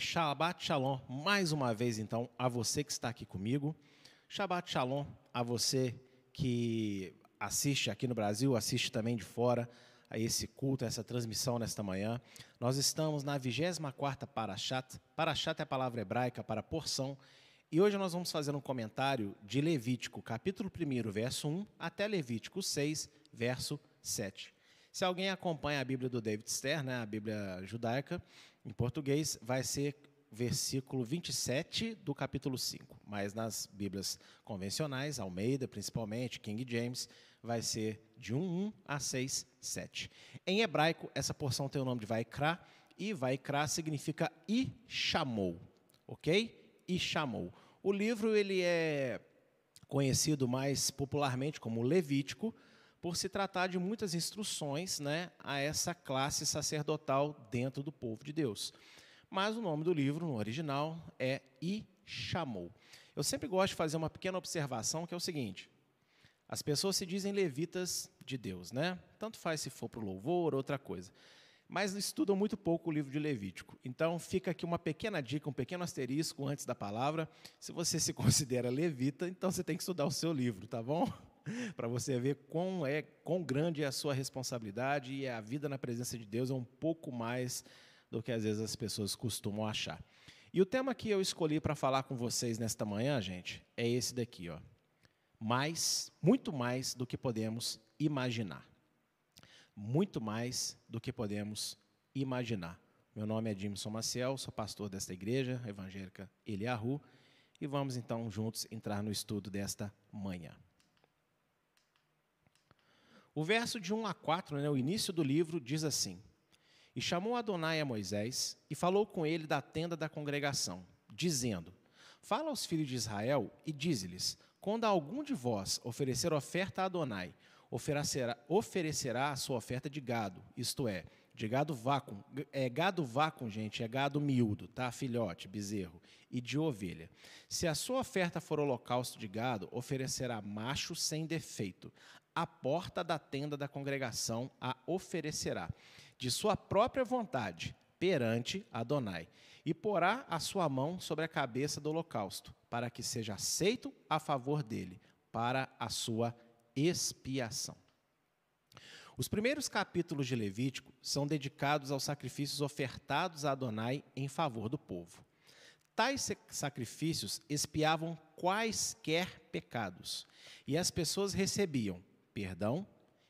Shabbat Shalom, mais uma vez então, a você que está aqui comigo. Shabbat Shalom a você que assiste aqui no Brasil, assiste também de fora a esse culto, a essa transmissão nesta manhã. Nós estamos na 24ª Parashat. Parashat é a palavra hebraica para porção. E hoje nós vamos fazer um comentário de Levítico, capítulo 1, verso 1, até Levítico 6, verso 7. Se alguém acompanha a Bíblia do David Stern, né, a Bíblia judaica, em português, vai ser versículo 27 do capítulo 5. Mas nas Bíblias convencionais, Almeida principalmente, King James, vai ser de 1, a 6, 7. Em hebraico, essa porção tem o nome de Vaikra, e Vaikra significa e chamou, ok? E chamou. O livro ele é conhecido mais popularmente como Levítico, por se tratar de muitas instruções né, a essa classe sacerdotal dentro do povo de Deus. Mas o nome do livro, no original, é E Chamou. Eu sempre gosto de fazer uma pequena observação, que é o seguinte: as pessoas se dizem levitas de Deus, né? Tanto faz se for para o louvor, outra coisa. Mas estudam muito pouco o livro de Levítico. Então fica aqui uma pequena dica, um pequeno asterisco antes da palavra. Se você se considera levita, então você tem que estudar o seu livro, tá bom? para você ver quão, é, quão grande é a sua responsabilidade e a vida na presença de Deus é um pouco mais do que às vezes as pessoas costumam achar. E o tema que eu escolhi para falar com vocês nesta manhã, gente, é esse daqui, ó. Mais, muito mais do que podemos imaginar. Muito mais do que podemos imaginar. Meu nome é Jimson Maciel, sou pastor desta igreja evangélica Eliahu, e vamos então juntos entrar no estudo desta manhã. O verso de 1 a 4, né, o início do livro, diz assim: E chamou Adonai a Moisés e falou com ele da tenda da congregação, dizendo: Fala aos filhos de Israel e dize-lhes: Quando algum de vós oferecer oferta a Adonai, oferecerá, oferecerá a sua oferta de gado, isto é, de gado vácuo. É gado vácuo, gente, é gado miúdo, tá? Filhote, bezerro, e de ovelha. Se a sua oferta for holocausto de gado, oferecerá macho sem defeito a porta da tenda da congregação a oferecerá, de sua própria vontade, perante Adonai, e porá a sua mão sobre a cabeça do holocausto, para que seja aceito a favor dele, para a sua expiação. Os primeiros capítulos de Levítico são dedicados aos sacrifícios ofertados a Adonai em favor do povo. Tais sacrifícios expiavam quaisquer pecados, e as pessoas recebiam perdão,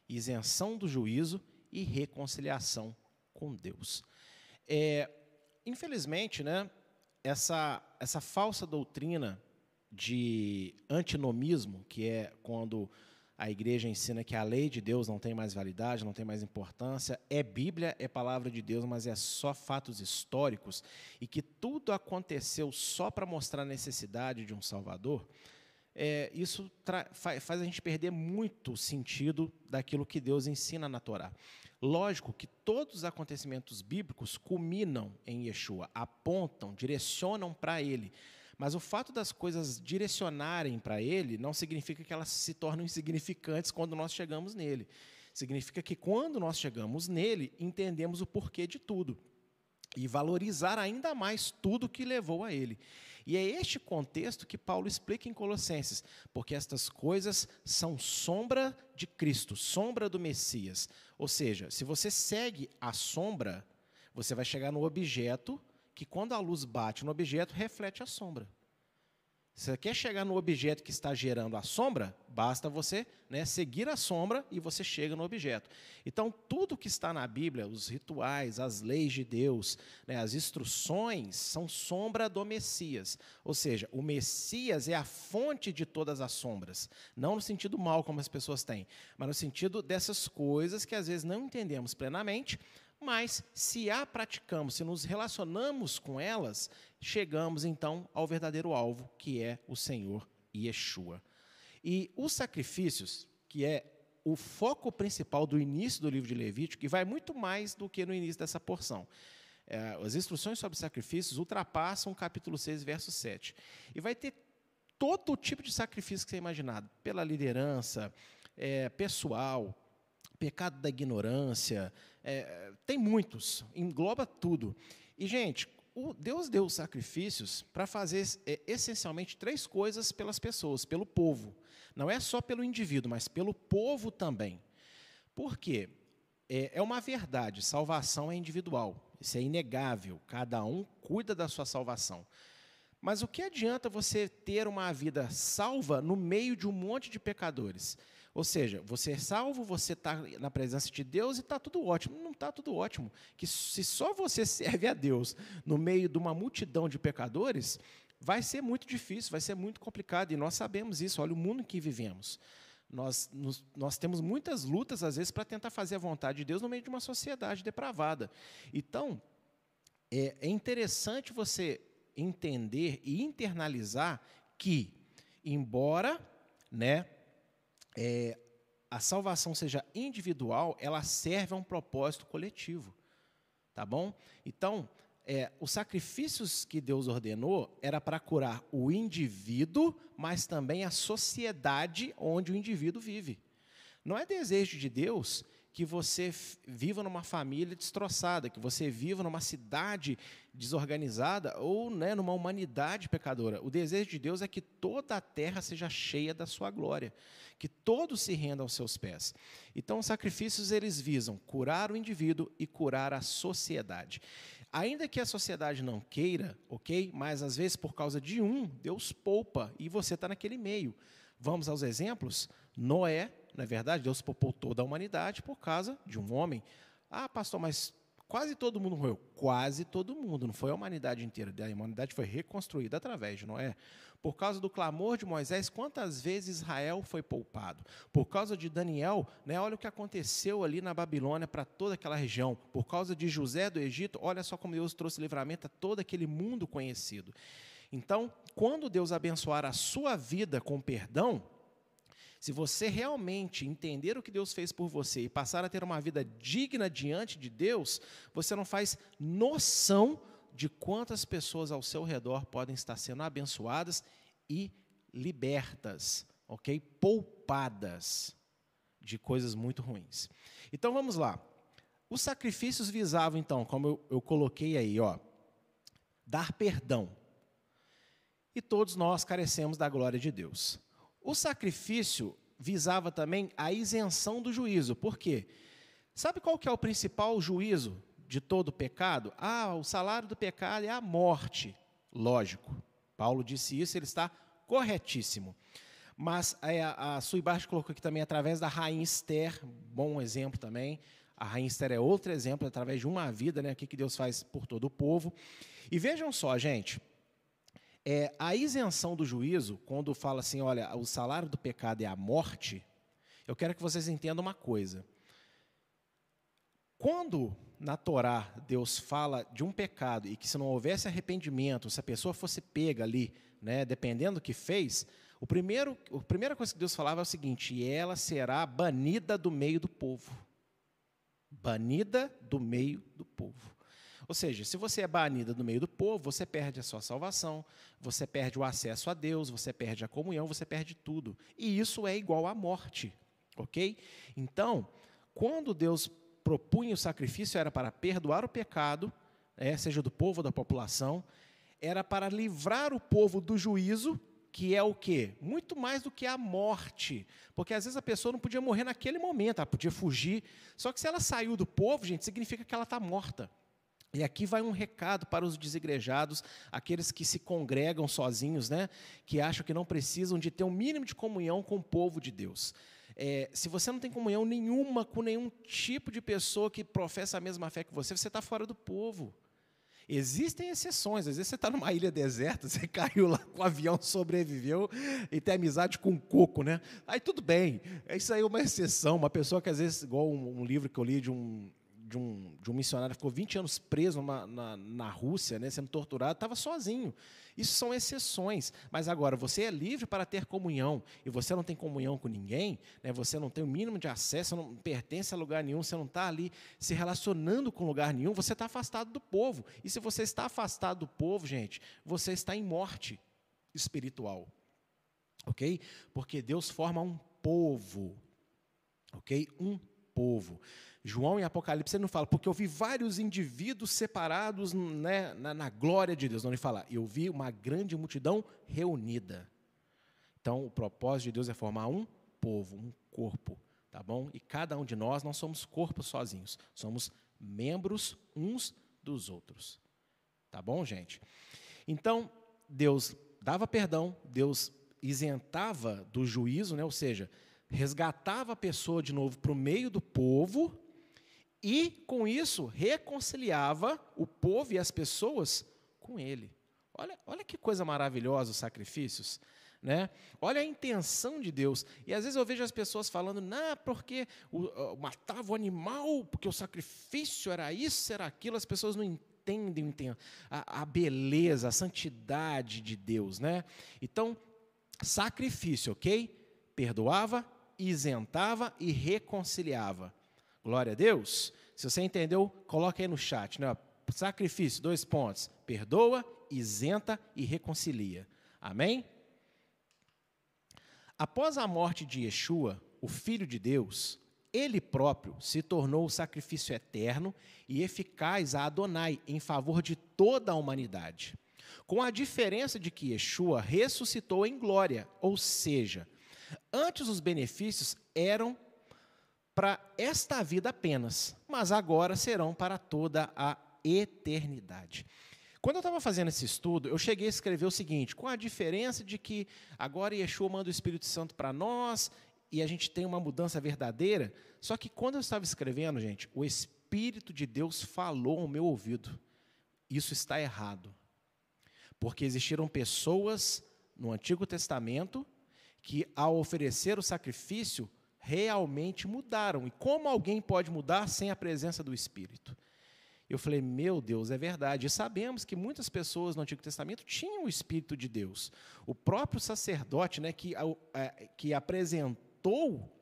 isenção do juízo e reconciliação com Deus. É, infelizmente, né, essa, essa falsa doutrina de antinomismo, que é quando a igreja ensina que a lei de Deus não tem mais validade, não tem mais importância, é Bíblia, é palavra de Deus, mas é só fatos históricos, e que tudo aconteceu só para mostrar a necessidade de um Salvador, é, isso faz a gente perder muito sentido daquilo que Deus ensina na Torá. Lógico que todos os acontecimentos bíblicos culminam em Yeshua, apontam, direcionam para Ele. Mas o fato das coisas direcionarem para Ele não significa que elas se tornam insignificantes quando nós chegamos nele. Significa que quando nós chegamos nele, entendemos o porquê de tudo e valorizar ainda mais tudo que levou a ele. E é este contexto que Paulo explica em Colossenses, porque estas coisas são sombra de Cristo, sombra do Messias. Ou seja, se você segue a sombra, você vai chegar no objeto que, quando a luz bate no objeto, reflete a sombra. Você quer chegar no objeto que está gerando a sombra? Basta você né, seguir a sombra e você chega no objeto. Então, tudo que está na Bíblia, os rituais, as leis de Deus, né, as instruções, são sombra do Messias. Ou seja, o Messias é a fonte de todas as sombras. Não no sentido mal, como as pessoas têm, mas no sentido dessas coisas que às vezes não entendemos plenamente, mas se a praticamos, se nos relacionamos com elas, chegamos então ao verdadeiro alvo, que é o Senhor Yeshua. E os sacrifícios, que é o foco principal do início do livro de Levítico, que vai muito mais do que no início dessa porção. É, as instruções sobre sacrifícios ultrapassam o capítulo 6, verso 7. E vai ter todo o tipo de sacrifício que você imaginar, pela liderança, é, pessoal, pecado da ignorância, é, tem muitos, engloba tudo. E, gente, o Deus deu sacrifícios para fazer é, essencialmente três coisas pelas pessoas, pelo povo. Não é só pelo indivíduo, mas pelo povo também. Por quê? É, é uma verdade, salvação é individual, isso é inegável, cada um cuida da sua salvação. Mas o que adianta você ter uma vida salva no meio de um monte de pecadores? Ou seja, você é salvo, você está na presença de Deus e está tudo ótimo. Não está tudo ótimo. Que se só você serve a Deus no meio de uma multidão de pecadores, vai ser muito difícil, vai ser muito complicado. E nós sabemos isso. Olha o mundo em que vivemos. Nós, nos, nós temos muitas lutas, às vezes, para tentar fazer a vontade de Deus no meio de uma sociedade depravada. Então, é, é interessante você entender e internalizar que, embora né, é, a salvação seja individual, ela serve a um propósito coletivo. Tá bom? Então, é, os sacrifícios que Deus ordenou era para curar o indivíduo, mas também a sociedade onde o indivíduo vive. Não é desejo de Deus que você viva numa família destroçada, que você viva numa cidade desorganizada ou né, numa humanidade pecadora. O desejo de Deus é que toda a terra seja cheia da sua glória, que todos se rendam aos seus pés. Então, os sacrifícios eles visam curar o indivíduo e curar a sociedade. Ainda que a sociedade não queira, ok? Mas às vezes por causa de um, Deus poupa e você está naquele meio. Vamos aos exemplos? Noé não é verdade? Deus poupou toda a humanidade por causa de um homem. Ah, pastor, mas quase todo mundo morreu. Quase todo mundo, não foi a humanidade inteira. A humanidade foi reconstruída através de Noé. Por causa do clamor de Moisés, quantas vezes Israel foi poupado? Por causa de Daniel, né, olha o que aconteceu ali na Babilônia para toda aquela região. Por causa de José do Egito, olha só como Deus trouxe livramento a todo aquele mundo conhecido. Então, quando Deus abençoar a sua vida com perdão, se você realmente entender o que Deus fez por você e passar a ter uma vida digna diante de Deus, você não faz noção de quantas pessoas ao seu redor podem estar sendo abençoadas e libertas, ok? Poupadas de coisas muito ruins. Então vamos lá. Os sacrifícios visavam, então, como eu, eu coloquei aí, ó, dar perdão. E todos nós carecemos da glória de Deus. O sacrifício visava também a isenção do juízo. Por quê? Sabe qual que é o principal juízo de todo pecado? Ah, o salário do pecado é a morte. Lógico. Paulo disse isso, ele está corretíssimo. Mas é, a, a Suibaixo colocou aqui também através da rainha Esther, bom exemplo também. A rainha Esther é outro exemplo, através de uma vida, né, o que Deus faz por todo o povo. E vejam só, gente, é, a isenção do juízo, quando fala assim, olha, o salário do pecado é a morte, eu quero que vocês entendam uma coisa. Quando na Torá Deus fala de um pecado e que se não houvesse arrependimento, se a pessoa fosse pega ali, né, dependendo do que fez, o primeiro, a primeira coisa que Deus falava é o seguinte: e ela será banida do meio do povo. Banida do meio do povo. Ou seja, se você é banida do meio do povo, você perde a sua salvação, você perde o acesso a Deus, você perde a comunhão, você perde tudo. E isso é igual à morte, ok? Então, quando Deus propunha o sacrifício, era para perdoar o pecado, é, seja do povo ou da população, era para livrar o povo do juízo, que é o quê? Muito mais do que a morte. Porque às vezes a pessoa não podia morrer naquele momento, ela podia fugir. Só que se ela saiu do povo, gente, significa que ela está morta. E aqui vai um recado para os desigrejados, aqueles que se congregam sozinhos, né, que acham que não precisam de ter um mínimo de comunhão com o povo de Deus. É, se você não tem comunhão nenhuma com nenhum tipo de pessoa que professa a mesma fé que você, você está fora do povo. Existem exceções, às vezes você está numa ilha deserta, você caiu lá com o avião, sobreviveu e tem amizade com um coco, né? Aí tudo bem, isso aí é uma exceção, uma pessoa que às vezes, igual um, um livro que eu li de um, de um, de um missionário ficou 20 anos preso na, na, na Rússia, né, sendo torturado, estava sozinho. Isso são exceções. Mas agora, você é livre para ter comunhão, e você não tem comunhão com ninguém, né, você não tem o mínimo de acesso, não pertence a lugar nenhum, você não está ali se relacionando com lugar nenhum, você está afastado do povo. E se você está afastado do povo, gente, você está em morte espiritual. Ok? Porque Deus forma um povo. Ok? Um povo. João em Apocalipse ele não fala, porque eu vi vários indivíduos separados né, na, na, glória de Deus. Não, ele fala, eu vi uma grande multidão reunida. Então, o propósito de Deus é formar um povo, um corpo, tá bom? E cada um de nós não somos corpos sozinhos, somos membros uns dos outros. Tá bom, gente? Então, Deus dava perdão, Deus isentava do juízo, né? ou seja, resgatava a pessoa de novo para o meio do povo e, com isso, reconciliava o povo e as pessoas com ele. Olha, olha que coisa maravilhosa os sacrifícios. Né? Olha a intenção de Deus. E às vezes eu vejo as pessoas falando, não, porque o, o, matava o animal, porque o sacrifício era isso, era aquilo. As pessoas não entendem a, a beleza, a santidade de Deus. Né? Então, sacrifício, ok? Perdoava, isentava e reconciliava. Glória a Deus. Se você entendeu, coloque aí no chat. Né? Sacrifício, dois pontos. Perdoa, isenta e reconcilia. Amém? Após a morte de Yeshua, o Filho de Deus, ele próprio se tornou o sacrifício eterno e eficaz a Adonai em favor de toda a humanidade. Com a diferença de que Yeshua ressuscitou em glória, ou seja, antes os benefícios eram para esta vida apenas, mas agora serão para toda a eternidade. Quando eu estava fazendo esse estudo, eu cheguei a escrever o seguinte: com a diferença de que agora Yeshua manda o Espírito Santo para nós e a gente tem uma mudança verdadeira, só que quando eu estava escrevendo, gente, o Espírito de Deus falou ao meu ouvido: isso está errado. Porque existiram pessoas no Antigo Testamento que, ao oferecer o sacrifício, realmente mudaram. E como alguém pode mudar sem a presença do Espírito? Eu falei, meu Deus, é verdade. E sabemos que muitas pessoas no Antigo Testamento tinham o Espírito de Deus. O próprio sacerdote né, que, é, que apresentou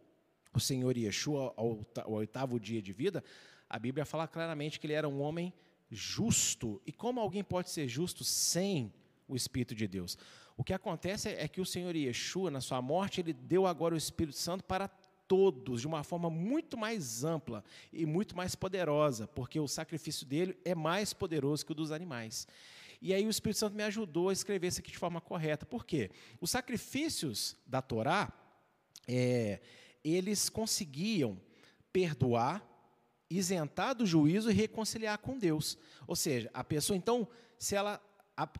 o Senhor Yeshua ao, ao oitavo dia de vida, a Bíblia fala claramente que ele era um homem justo. E como alguém pode ser justo sem o Espírito de Deus? O que acontece é que o Senhor Yeshua, na sua morte, ele deu agora o Espírito Santo para todos de uma forma muito mais ampla e muito mais poderosa, porque o sacrifício dele é mais poderoso que o dos animais. E aí o Espírito Santo me ajudou a escrever isso aqui de forma correta. Por quê? Os sacrifícios da Torá, é, eles conseguiam perdoar, isentar do juízo e reconciliar com Deus. Ou seja, a pessoa, então, se ela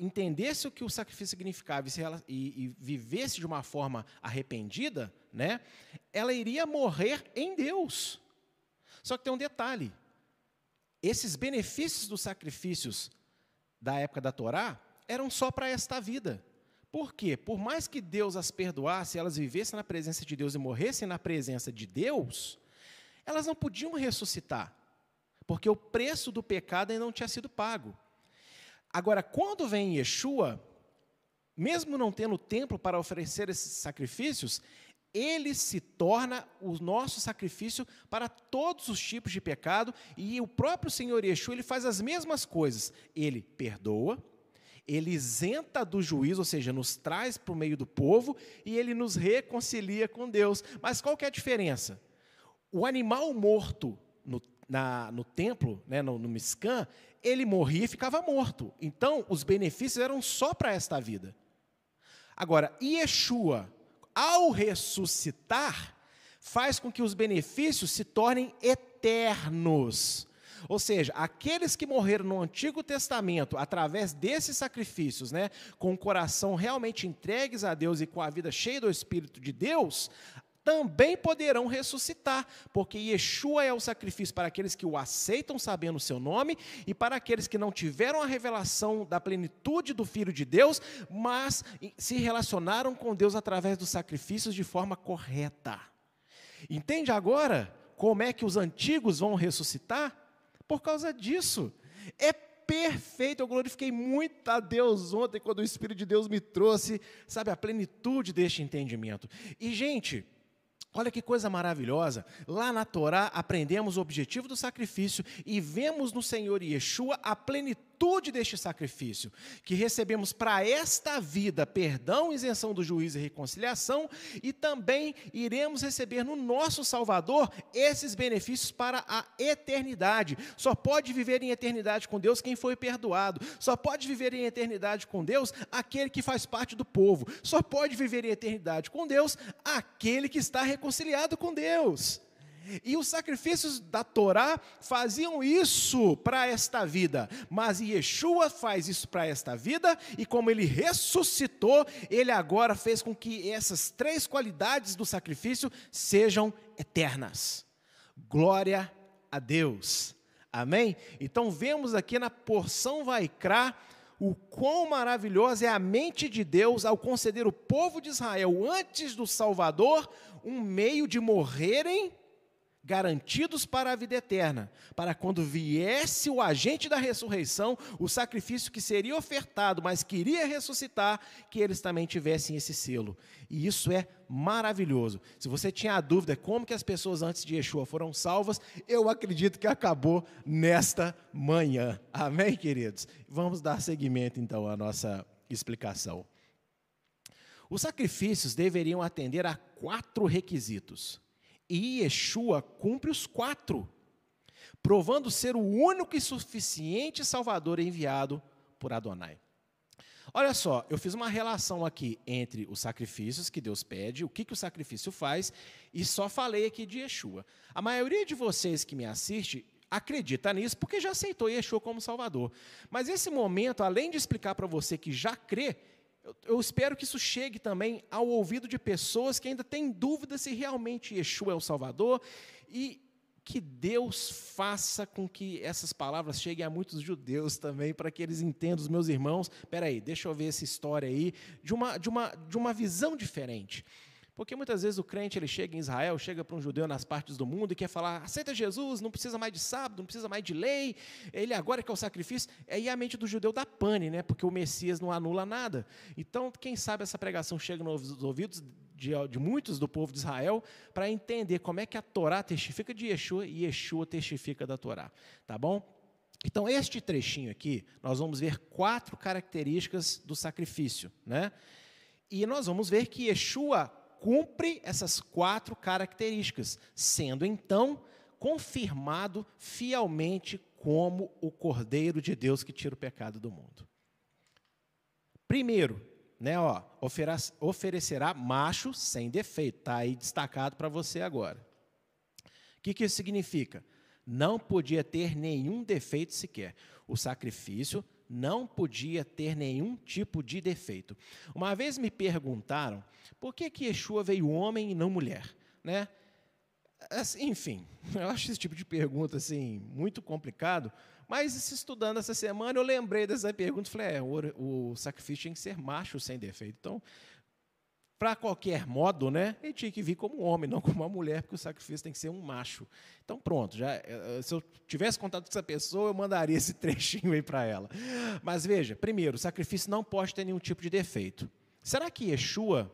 entendesse o que o sacrifício significava e, ela, e, e, vivesse de uma forma arrependida, né, ela iria morrer em Deus. Só que tem um detalhe: esses benefícios dos sacrifícios da época da Torá eram só para esta vida. Por quê? Por mais que Deus as perdoasse, elas vivessem na presença de Deus e morressem na presença de Deus, elas não podiam ressuscitar, porque o preço do pecado ainda não tinha sido pago. Agora, quando vem Yeshua, mesmo não tendo templo para oferecer esses sacrifícios, ele se torna o nosso sacrifício para todos os tipos de pecado, e o próprio Senhor Yeshua ele faz as mesmas coisas. Ele perdoa, ele isenta do juízo, ou seja, nos traz para o meio do povo, e ele nos reconcilia com Deus. Mas qual que é a diferença? O animal morto no, na, no templo, né, no, no ele morria e ficava morto. Então, os benefícios eram só para esta vida. Agora, Yeshua, ao ressuscitar, faz com que os benefícios se tornem eternos. Ou seja, aqueles que morreram no Antigo Testamento através desses sacrifícios, né, com o coração realmente entregues a Deus e com a vida cheia do Espírito de Deus, também poderão ressuscitar, porque Yeshua é o sacrifício para aqueles que o aceitam sabendo o seu nome e para aqueles que não tiveram a revelação da plenitude do Filho de Deus, mas se relacionaram com Deus através dos sacrifícios de forma correta. Entende agora como é que os antigos vão ressuscitar? Por causa disso. É perfeito. Eu glorifiquei muito a Deus ontem quando o Espírito de Deus me trouxe, sabe, a plenitude deste entendimento. E, gente, Olha que coisa maravilhosa. Lá na Torá aprendemos o objetivo do sacrifício e vemos no Senhor Yeshua a plenitude virtude deste sacrifício, que recebemos para esta vida perdão, isenção do juízo e reconciliação, e também iremos receber no nosso Salvador esses benefícios para a eternidade. Só pode viver em eternidade com Deus quem foi perdoado, só pode viver em eternidade com Deus aquele que faz parte do povo, só pode viver em eternidade com Deus aquele que está reconciliado com Deus. E os sacrifícios da Torá faziam isso para esta vida, mas Yeshua faz isso para esta vida, e como ele ressuscitou, ele agora fez com que essas três qualidades do sacrifício sejam eternas. Glória a Deus. Amém? Então vemos aqui na porção Vaikra o quão maravilhosa é a mente de Deus ao conceder o povo de Israel, antes do Salvador, um meio de morrerem garantidos para a vida eterna, para quando viesse o agente da ressurreição, o sacrifício que seria ofertado, mas queria ressuscitar, que eles também tivessem esse selo. E isso é maravilhoso. Se você tinha a dúvida como que as pessoas antes de Yeshua foram salvas, eu acredito que acabou nesta manhã. Amém, queridos? Vamos dar seguimento então à nossa explicação. Os sacrifícios deveriam atender a quatro requisitos. E Yeshua cumpre os quatro, provando ser o único e suficiente Salvador enviado por Adonai. Olha só, eu fiz uma relação aqui entre os sacrifícios que Deus pede, o que, que o sacrifício faz, e só falei aqui de Yeshua. A maioria de vocês que me assiste acredita nisso porque já aceitou Yeshua como Salvador. Mas esse momento, além de explicar para você que já crê, eu, espero que isso chegue também ao ouvido de pessoas que ainda têm dúvida se realmente Yeshua é o Salvador e que Deus faça com que essas palavras cheguem a muitos judeus também, para que eles entendam, os meus irmãos. Espera aí, deixa eu ver essa história aí, de uma, de uma, de uma visão diferente. Porque muitas vezes o crente ele chega em Israel, chega para um judeu nas partes do mundo e quer falar: aceita Jesus, não precisa mais de sábado, não precisa mais de lei, ele agora quer o sacrifício. Aí a mente do judeu dá pane, né? porque o Messias não anula nada. Então, quem sabe essa pregação chega nos ouvidos de, de muitos do povo de Israel para entender como é que a Torá testifica de Yeshua e Yeshua testifica da Torá. Tá bom? Então, este trechinho aqui, nós vamos ver quatro características do sacrifício. Né? E nós vamos ver que Yeshua cumpre essas quatro características, sendo então confirmado fielmente como o Cordeiro de Deus que tira o pecado do mundo. Primeiro, né, ó, oferecerá macho sem defeito, está aí destacado para você agora. O que, que isso significa? Não podia ter nenhum defeito sequer. O sacrifício não podia ter nenhum tipo de defeito. Uma vez me perguntaram por que, que Yeshua veio homem e não mulher, né? Assim, enfim, eu acho esse tipo de pergunta assim muito complicado, mas estudando essa semana eu lembrei dessa pergunta falei, é, o, o sacrifício tinha que ser macho sem defeito. Então, para qualquer modo, né, ele tinha que vir como homem, não como uma mulher, porque o sacrifício tem que ser um macho. Então, pronto, já, eh, eh, se eu tivesse contato com essa pessoa, eu mandaria esse trechinho aí para ela. Mas veja, primeiro, o sacrifício não pode ter nenhum tipo de defeito. Será que Yeshua,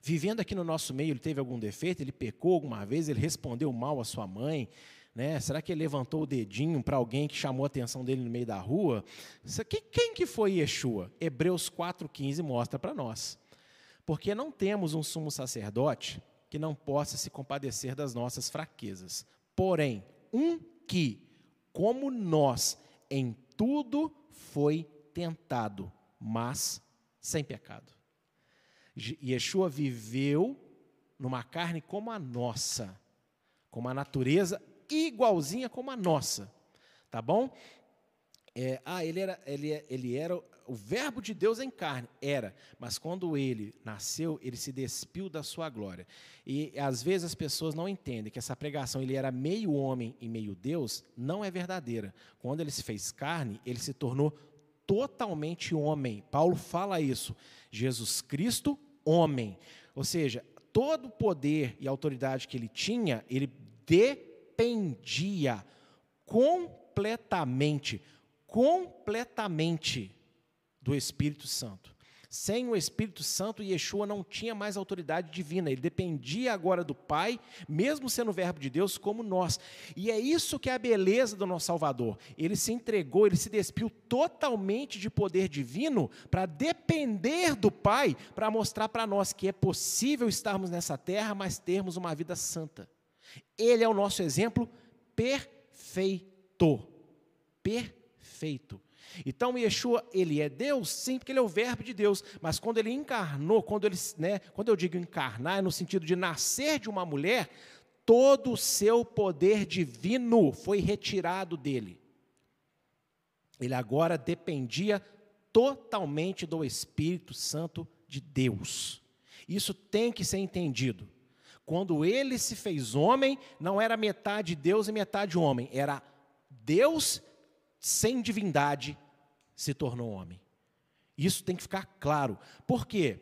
vivendo aqui no nosso meio, ele teve algum defeito? Ele pecou alguma vez? Ele respondeu mal à sua mãe? Né? Será que ele levantou o dedinho para alguém que chamou a atenção dele no meio da rua? Quem que foi Yeshua? Hebreus 4,15 mostra para nós. Porque não temos um sumo sacerdote que não possa se compadecer das nossas fraquezas. Porém, um que, como nós, em tudo foi tentado, mas sem pecado. Yeshua viveu numa carne como a nossa, com uma natureza igualzinha como a nossa, tá bom? É, ah, ele era, ele, ele era o verbo de Deus em carne, era, mas quando ele nasceu, ele se despiu da sua glória. E às vezes as pessoas não entendem que essa pregação, ele era meio homem e meio Deus, não é verdadeira. Quando ele se fez carne, ele se tornou totalmente homem. Paulo fala isso. Jesus Cristo, homem. Ou seja, todo o poder e autoridade que ele tinha, ele dependia completamente completamente do Espírito Santo. Sem o Espírito Santo, Yeshua não tinha mais autoridade divina, ele dependia agora do Pai, mesmo sendo verbo de Deus, como nós. E é isso que é a beleza do nosso Salvador. Ele se entregou, ele se despiu totalmente de poder divino para depender do Pai, para mostrar para nós que é possível estarmos nessa terra, mas termos uma vida santa. Ele é o nosso exemplo perfeito. Perfeito. Então, Yeshua, ele é Deus, sim, porque ele é o verbo de Deus, mas quando ele encarnou, quando ele, né, quando eu digo encarnar, é no sentido de nascer de uma mulher, todo o seu poder divino foi retirado dele. Ele agora dependia totalmente do Espírito Santo de Deus. Isso tem que ser entendido. Quando ele se fez homem, não era metade Deus e metade homem, era Deus sem divindade se tornou homem. Isso tem que ficar claro. Por quê?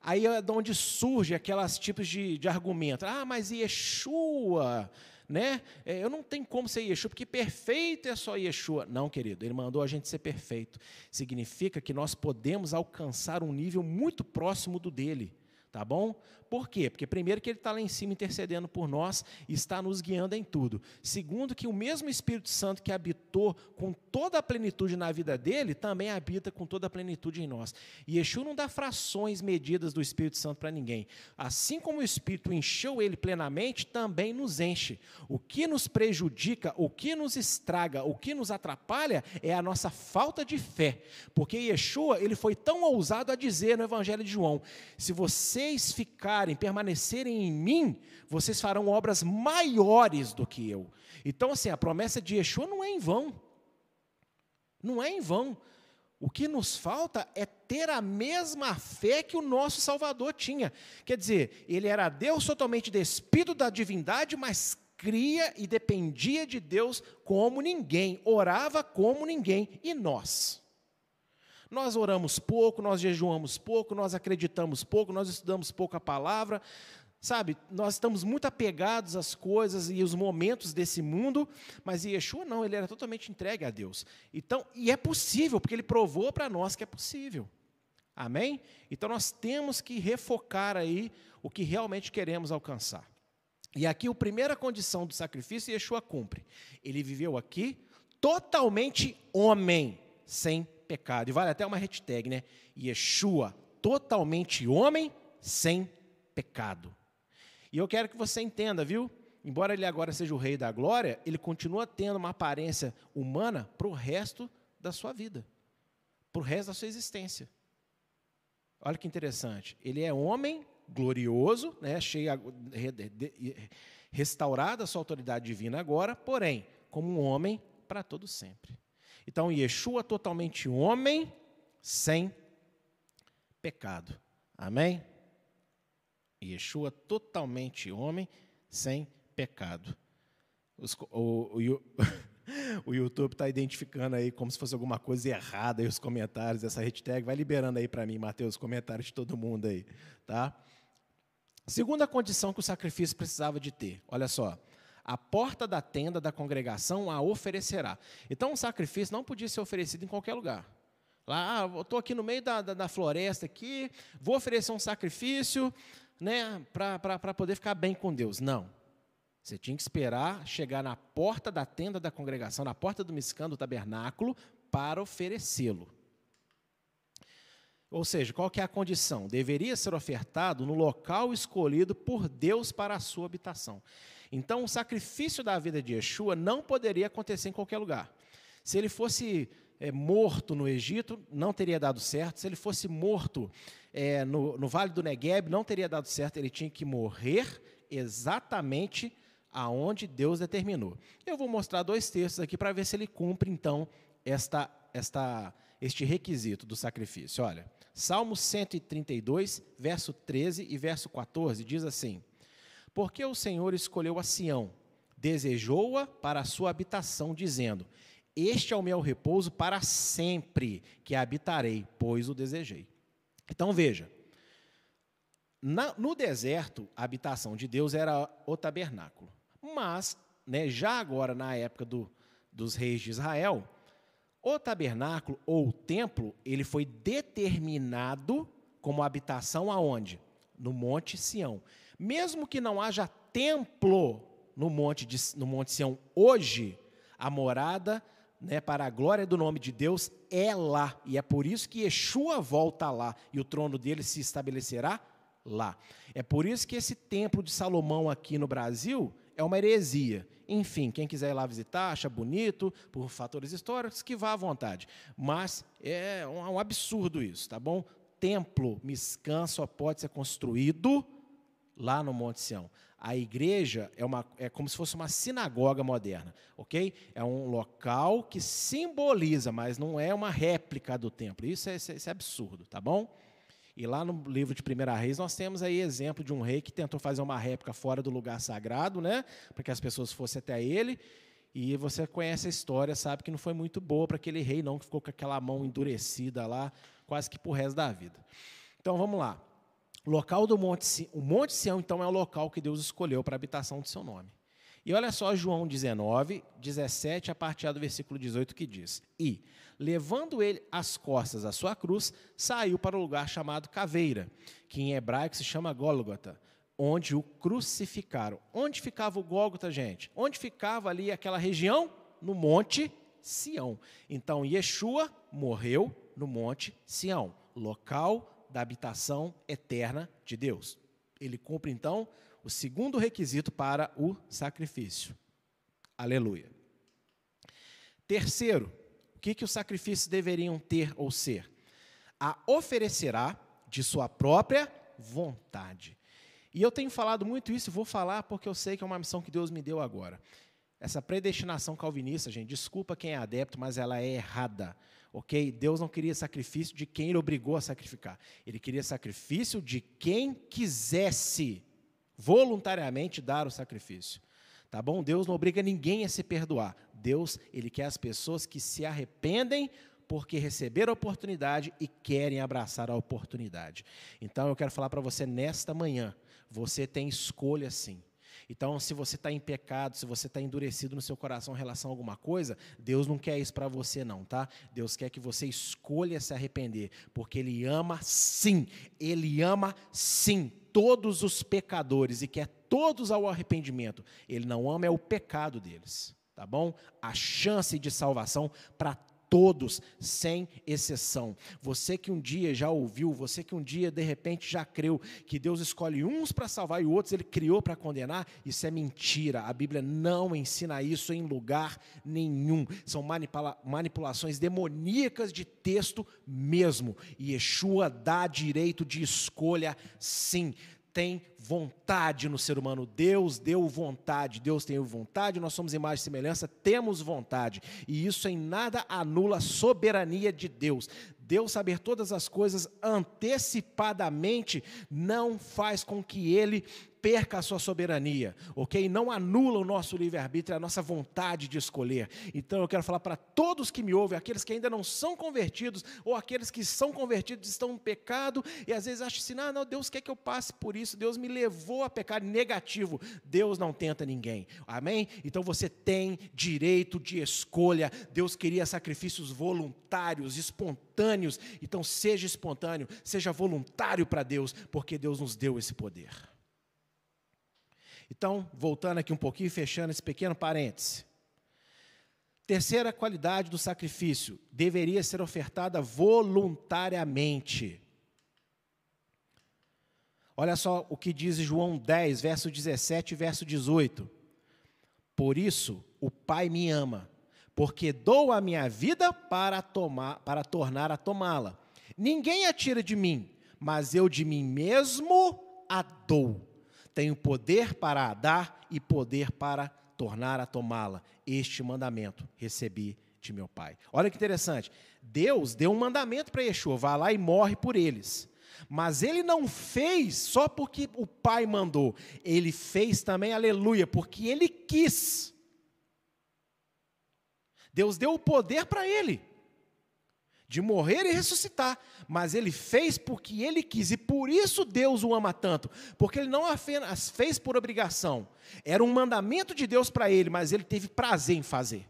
Aí é de onde surge aquelas tipos de, de argumento. Ah, mas Yeshua, né? É, eu não tenho como ser Yeshua, porque perfeito é só Yeshua. Não, querido, ele mandou a gente ser perfeito. Significa que nós podemos alcançar um nível muito próximo do dele. Tá bom? Por quê? Porque, primeiro, que Ele está lá em cima intercedendo por nós e está nos guiando em tudo. Segundo, que o mesmo Espírito Santo que habitou com toda a plenitude na vida dele, também habita com toda a plenitude em nós. E Yeshua não dá frações medidas do Espírito Santo para ninguém. Assim como o Espírito encheu ele plenamente, também nos enche. O que nos prejudica, o que nos estraga, o que nos atrapalha é a nossa falta de fé. Porque Yeshua, ele foi tão ousado a dizer no Evangelho de João: se vocês ficarem permanecerem em mim, vocês farão obras maiores do que eu. Então, assim, a promessa de Yeshua não é em vão. Não é em vão. O que nos falta é ter a mesma fé que o nosso Salvador tinha. Quer dizer, ele era Deus totalmente despido da divindade, mas cria e dependia de Deus como ninguém, orava como ninguém. E nós? Nós oramos pouco, nós jejuamos pouco, nós acreditamos pouco, nós estudamos pouco a palavra, sabe? Nós estamos muito apegados às coisas e os momentos desse mundo, mas Yeshua não, ele era totalmente entregue a Deus. Então, e é possível, porque ele provou para nós que é possível. Amém? Então nós temos que refocar aí o que realmente queremos alcançar. E aqui a primeira condição do sacrifício Yeshua cumpre. Ele viveu aqui totalmente homem, sem pecado. E vale até uma hashtag, né? Yeshua, totalmente homem, sem pecado. E eu quero que você entenda, viu? Embora ele agora seja o rei da glória, ele continua tendo uma aparência humana para o resto da sua vida, para o resto da sua existência. Olha que interessante. Ele é homem glorioso, né, cheio, restaurada a sua autoridade divina agora, porém, como um homem para todo sempre. Então, Yeshua totalmente homem, sem pecado. Amém? Yeshua totalmente homem, sem pecado. Os, o, o, o, YouTube está identificando aí como se fosse alguma coisa errada aí os comentários dessa hashtag. Vai liberando aí para mim, Mateus, os comentários de todo mundo aí. Tá? Segunda condição que o sacrifício precisava de ter. Olha só a porta da tenda da congregação a oferecerá. Então, o sacrifício não podia ser oferecido em qualquer lugar. Lá, ah, eu estou aqui no meio da, da, da, floresta aqui, vou oferecer um sacrifício né, para poder ficar bem com Deus. Não. Você tinha que esperar chegar na porta da tenda da congregação, na porta do miscã, do tabernáculo, para oferecê-lo. Ou seja, qual que é a condição? Deveria ser ofertado no local escolhido por Deus para a sua habitação. Então, o sacrifício da vida de Yeshua não poderia acontecer em qualquer lugar. Se ele fosse é, morto no Egito, não teria dado certo. Se ele fosse morto é, no, no Vale do Negueb, não teria dado certo. Ele tinha que morrer exatamente aonde Deus determinou. Eu vou mostrar dois textos aqui para ver se ele cumpre, então, esta, esta, este requisito do sacrifício. Olha, Salmo 132, verso 13 e verso 14, diz assim: porque o Senhor escolheu a Sião, desejou-a para a sua habitação, dizendo: Este é o meu repouso para sempre, que habitarei, pois o desejei. Então veja, na, no deserto, a habitação de Deus era o tabernáculo. Mas, né, já agora, na época do, dos reis de Israel, O tabernáculo ou o templo, ele foi determinado como habitação aonde? No Monte Sião. Mesmo que não haja templo no Monte, de, no Monte Sião hoje, a morada né, para a glória do nome de Deus é lá. E é por isso que Yeshua volta lá e o trono dele se estabelecerá lá. É por isso que esse templo de Salomão aqui no Brasil é uma heresia. Enfim, quem quiser ir lá visitar, acha bonito, por fatores históricos, que vá à vontade. Mas é um absurdo isso, tá bom? Templo, Miscã, só pode ser construído lá no Monte Sião. A igreja é, uma, é como se fosse uma sinagoga moderna, ok? É um local que simboliza, mas não é uma réplica do templo. Isso é, isso é absurdo, tá bom? E lá no livro de Primeira Reis nós temos aí exemplo de um rei que tentou fazer uma réplica fora do lugar sagrado, né, para que as pessoas fossem até ele. E você conhece a história, sabe que não foi muito boa para aquele rei não, que ficou com aquela mão endurecida lá, quase que o resto da vida. Então vamos lá. O local do Monte, o Monte Sião, então, é o local que Deus escolheu para a habitação do seu nome. E olha só João 19, 17, a partir do versículo 18, que diz: E, levando ele as costas à sua cruz, saiu para o lugar chamado Caveira, que em hebraico se chama Gólgota, onde o crucificaram. Onde ficava o Gólgota, gente? Onde ficava ali aquela região? No Monte Sião. Então, Yeshua morreu no Monte Sião, local da habitação eterna de Deus. Ele cumpre, então, o segundo requisito para o sacrifício. Aleluia. Terceiro, que, que os sacrifícios deveriam ter ou ser? A oferecerá de sua própria vontade. E eu tenho falado muito isso, e vou falar porque eu sei que é uma missão que Deus me deu agora. Essa predestinação calvinista, gente, desculpa quem é adepto, mas ela é errada. Ok? Deus não queria sacrifício de quem ele obrigou a sacrificar. Ele queria sacrifício de quem quisesse voluntariamente dar o sacrifício. Tá bom? Deus não obriga ninguém a se perdoar. Deus, ele quer as pessoas que se arrependem porque receberam a oportunidade e querem abraçar a oportunidade. Então eu quero falar para você nesta manhã, você tem escolha sim. Então, se você está em pecado, se você está endurecido no seu coração em relação a alguma coisa, Deus não quer isso para você, não, tá? Deus quer que você escolha se arrepender, porque Ele ama sim, Ele ama sim todos os pecadores e quer todos ao arrependimento. Ele não ama é o pecado deles, tá bom? A chance de salvação para todos, sem exceção. Você que um dia já ouviu, você que um dia de repente já creu que Deus escolhe uns para salvar e outros ele criou para condenar, isso é mentira. A Bíblia não ensina isso em lugar nenhum. São manipula manipulações demoníacas de texto mesmo. E Yeshua dá direito de escolha, sim tem vontade no ser humano. Deus deu vontade, Deus tem vontade, nós somos imagem e semelhança, temos vontade. E isso em nada anula a soberania de Deus. Deus saber todas as coisas antecipadamente não faz com que ele perca a sua soberania, ok? Não anula o nosso livre-arbítrio, a nossa vontade de escolher. Então eu quero falar para todos que me ouvem, aqueles que ainda não são convertidos, ou aqueles que são convertidos estão no pecado, e às vezes acham assim, não, não, Deus quer que eu passe por isso, Deus me levou a pecar negativo. Deus não tenta ninguém, amém? Então você tem direito de escolha. Deus queria sacrifícios voluntários, espontâneos. Então seja espontâneo, seja voluntário para Deus, porque Deus nos deu esse poder. Então, voltando aqui um pouquinho, fechando esse pequeno parêntese. Terceira qualidade do sacrifício, deveria ser ofertada voluntariamente. Olha só o que diz João 10, verso 17 e verso 18. Por isso o Pai me ama, porque dou a minha vida para tomar, para tornar a tomá-la. Ninguém a tira de mim, mas eu de mim mesmo a dou. Tenho poder para a dar e poder para tornar a tomá-la. Este mandamento recebi de meu Pai. Olha que interessante. Deus deu um mandamento para Yeshua, vá lá e morre por eles. Mas ele não fez só porque o Pai mandou. Ele fez também, aleluia, porque ele quis. Deus deu o poder para ele de morrer e ressuscitar, mas ele fez porque ele quis, e por isso Deus o ama tanto, porque ele não apenas fez por obrigação, era um mandamento de Deus para ele, mas ele teve prazer em fazer.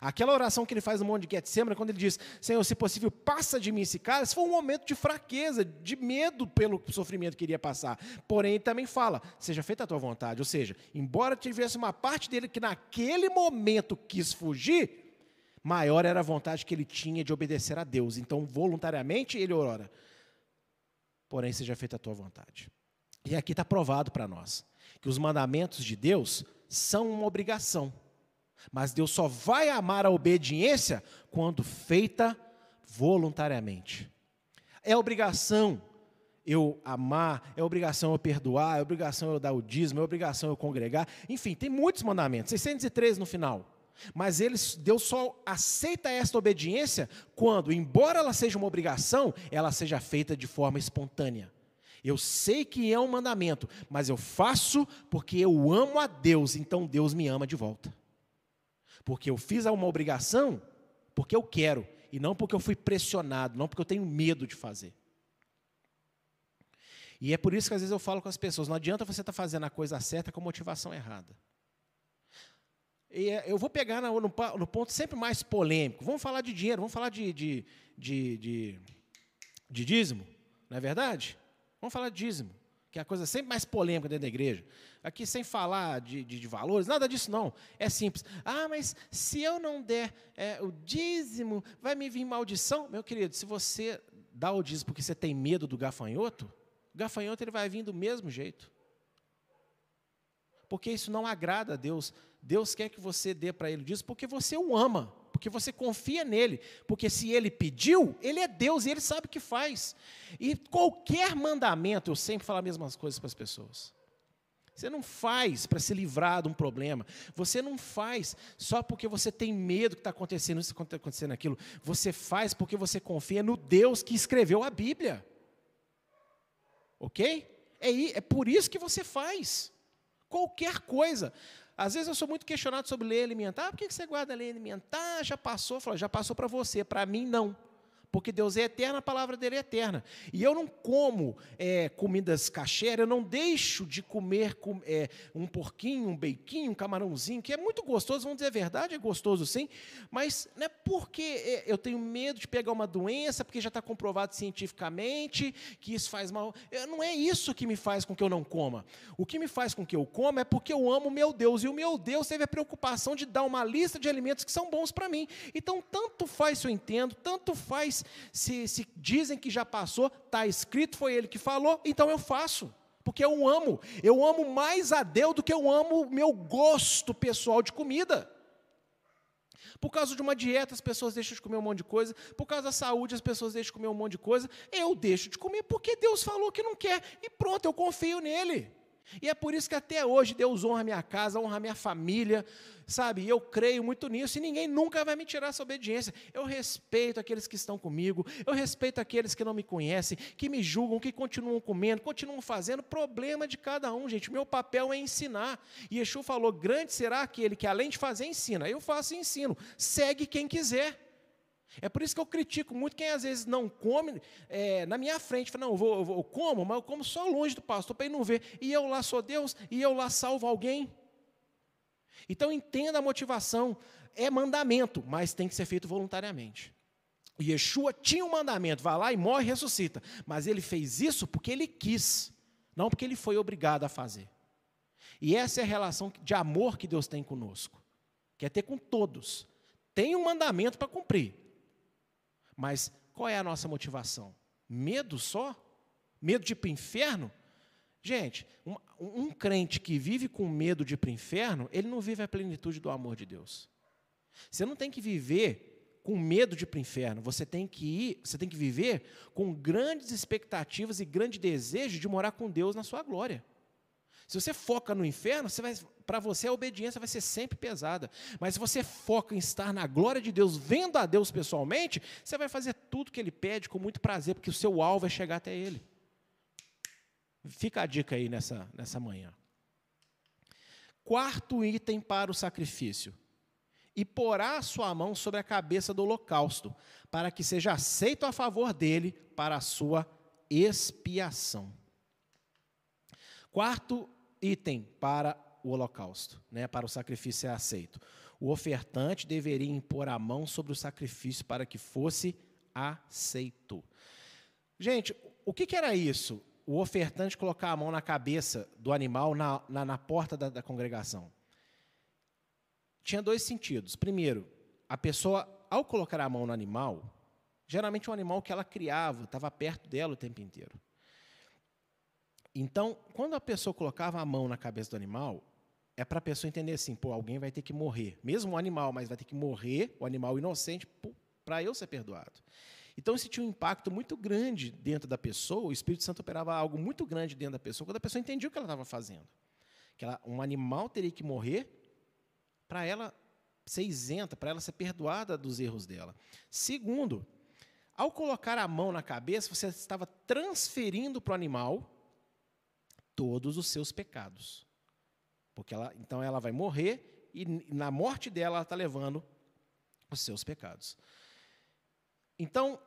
Aquela oração que ele faz no Monte de Getsemane, quando ele diz, Senhor, se possível, passa de mim esse cálice, foi um momento de fraqueza, de medo pelo sofrimento que iria passar. Porém, ele também fala, seja feita a tua vontade. Ou seja, embora tivesse uma parte dele que naquele momento quis fugir, maior era a vontade que ele tinha de obedecer a Deus. Então, voluntariamente, ele ora. Porém, seja feita a tua vontade. E aqui está provado para nós que os mandamentos de Deus são uma obrigação. Mas Deus só vai amar a obediência quando feita voluntariamente. É obrigação eu amar, é obrigação eu perdoar, é obrigação eu dar o dízimo, é obrigação eu congregar. Enfim, tem muitos mandamentos, 603 no final. Mas Deus só aceita esta obediência quando, embora ela seja uma obrigação, ela seja feita de forma espontânea. Eu sei que é um mandamento, mas eu faço porque eu amo a Deus, então Deus me ama de volta. Porque eu fiz uma obrigação porque eu quero, e não porque eu fui pressionado, não porque eu tenho medo de fazer. E é por isso que às vezes eu falo com as pessoas: não adianta você estar tá fazendo a coisa certa com a motivação errada. E é, eu vou pegar no, no, no, ponto sempre mais polêmico. Vamos falar de dinheiro, vamos falar de, de, de, de, de dízimo, não é verdade? Vamos falar de dízimo, que é a coisa sempre mais polêmica dentro da igreja. Aqui sem falar de, de, de valores, nada disso não. É simples. Ah, mas se eu não der é, o dízimo, vai me vir maldição? Meu querido, se você dá o dízimo porque você tem medo do gafanhoto, o gafanhoto ele vai vir do mesmo jeito. Porque isso não agrada a Deus. Deus quer que você dê para ele o dízimo porque você o ama porque você confia nele, porque se ele pediu, ele é Deus e ele sabe o que faz. E qualquer mandamento, eu sempre falo as mesmas coisas para as pessoas. Você não faz para se livrar de um problema. Você não faz só porque você tem medo que está acontecendo isso, está acontecendo aquilo. Você faz porque você confia no Deus que escreveu a Bíblia. Ok? É, é por isso que você faz. Qualquer coisa. Às vezes eu sou muito questionado sobre lei alimentar. Ah, por que você guarda a lei alimentar? Já passou? Falo, já passou para você, para mim não porque Deus é eterno, a palavra dele é eterna. E eu não como é, comidas caché, eu não deixo de comer com, é, um porquinho, um beiquinho, um camarãozinho, que é muito gostoso, vamos dizer a verdade, é gostoso sim, mas não é porque é, eu tenho medo de pegar uma doença, porque já está comprovado cientificamente que isso faz mal. Não é isso que me faz com que eu não coma. O que me faz com que eu coma é porque eu amo o meu Deus, e o meu Deus teve a preocupação de dar uma lista de alimentos que são bons para mim. Então, tanto faz se eu entendo, tanto faz se, se dizem que já passou, está escrito, foi ele que falou, então eu faço. Porque eu amo. Eu amo mais a Deus do que eu amo o meu gosto pessoal de comida. Por causa de uma dieta, as pessoas deixam de comer um monte de coisa. Por causa da saúde, as pessoas deixam de comer um monte de coisa. Eu deixo de comer porque Deus falou que não quer. E pronto, eu confio nele. E é por isso que até hoje Deus honra a minha casa, honra a minha família, sabe? Eu creio muito nisso e ninguém nunca vai me tirar essa obediência. Eu respeito aqueles que estão comigo, eu respeito aqueles que não me conhecem, que me julgam, que continuam comendo, continuam fazendo. Problema de cada um, gente. Meu papel é ensinar. E Yeshua falou: grande será aquele que além de fazer, ensina. Eu faço e ensino. Segue quem quiser. É por isso que eu critico muito quem às vezes não come é, na minha frente. Fala, não, eu, vou, eu, vou, eu como, mas eu como só longe do pastor para ele não ver. E eu lá sou Deus, e eu lá salvo alguém. Então entenda a motivação. É mandamento, mas tem que ser feito voluntariamente. Yeshua tinha um mandamento, vai lá e morre e ressuscita. Mas ele fez isso porque ele quis, não porque ele foi obrigado a fazer. E essa é a relação de amor que Deus tem conosco. Quer ter com todos. Tem um mandamento para cumprir. Mas qual é a nossa motivação? Medo só? Medo de ir para o inferno? Gente, um, um, crente que vive com medo de ir para o inferno, ele não vive a plenitude do amor de Deus. Você não tem que viver com medo de ir para o inferno, você tem que ir, você tem que viver com grandes expectativas e grande desejo de morar com Deus na sua glória. Se você foca no inferno, para você a obediência vai ser sempre pesada. Mas se você foca em estar na glória de Deus, vendo a Deus pessoalmente, você vai fazer tudo que Ele pede com muito prazer, porque o seu alvo é chegar até Ele. Fica a dica aí nessa, nessa manhã. Quarto item para o sacrifício. E porá a sua mão sobre a cabeça do holocausto, para que seja aceito a favor dele para a sua expiação. Quarto item para o holocausto, né, para o sacrifício ser aceito. o ofertante deveria impor a mão sobre o sacrifício para que fosse aceito. Gente, o que, que era isso? O ofertante colocar a mão na cabeça do animal na, na, na porta da, da congregação. Tinha dois sentidos. Primeiro, a pessoa, ao colocar a mão no animal, geralmente um animal que ela criava, estava perto dela o tempo inteiro. Então, quando a pessoa colocava a mão na cabeça do animal, é para a pessoa entender assim, pô, alguém vai ter que morrer. Mesmo o animal, mas vai ter que morrer, o animal inocente, para eu ser perdoado. Então, isso tinha um impacto muito grande dentro da pessoa, o Espírito Santo operava algo muito grande dentro da pessoa, quando a pessoa entendia o que ela estava fazendo. Que ela, um animal teria que morrer para ela ser isenta, para ela ser perdoada dos erros dela. Segundo, ao colocar a mão na cabeça, você estava transferindo para o animal todos os seus pecados. Porque ela, então ela vai morrer e na morte dela ela está levando os seus pecados. Então,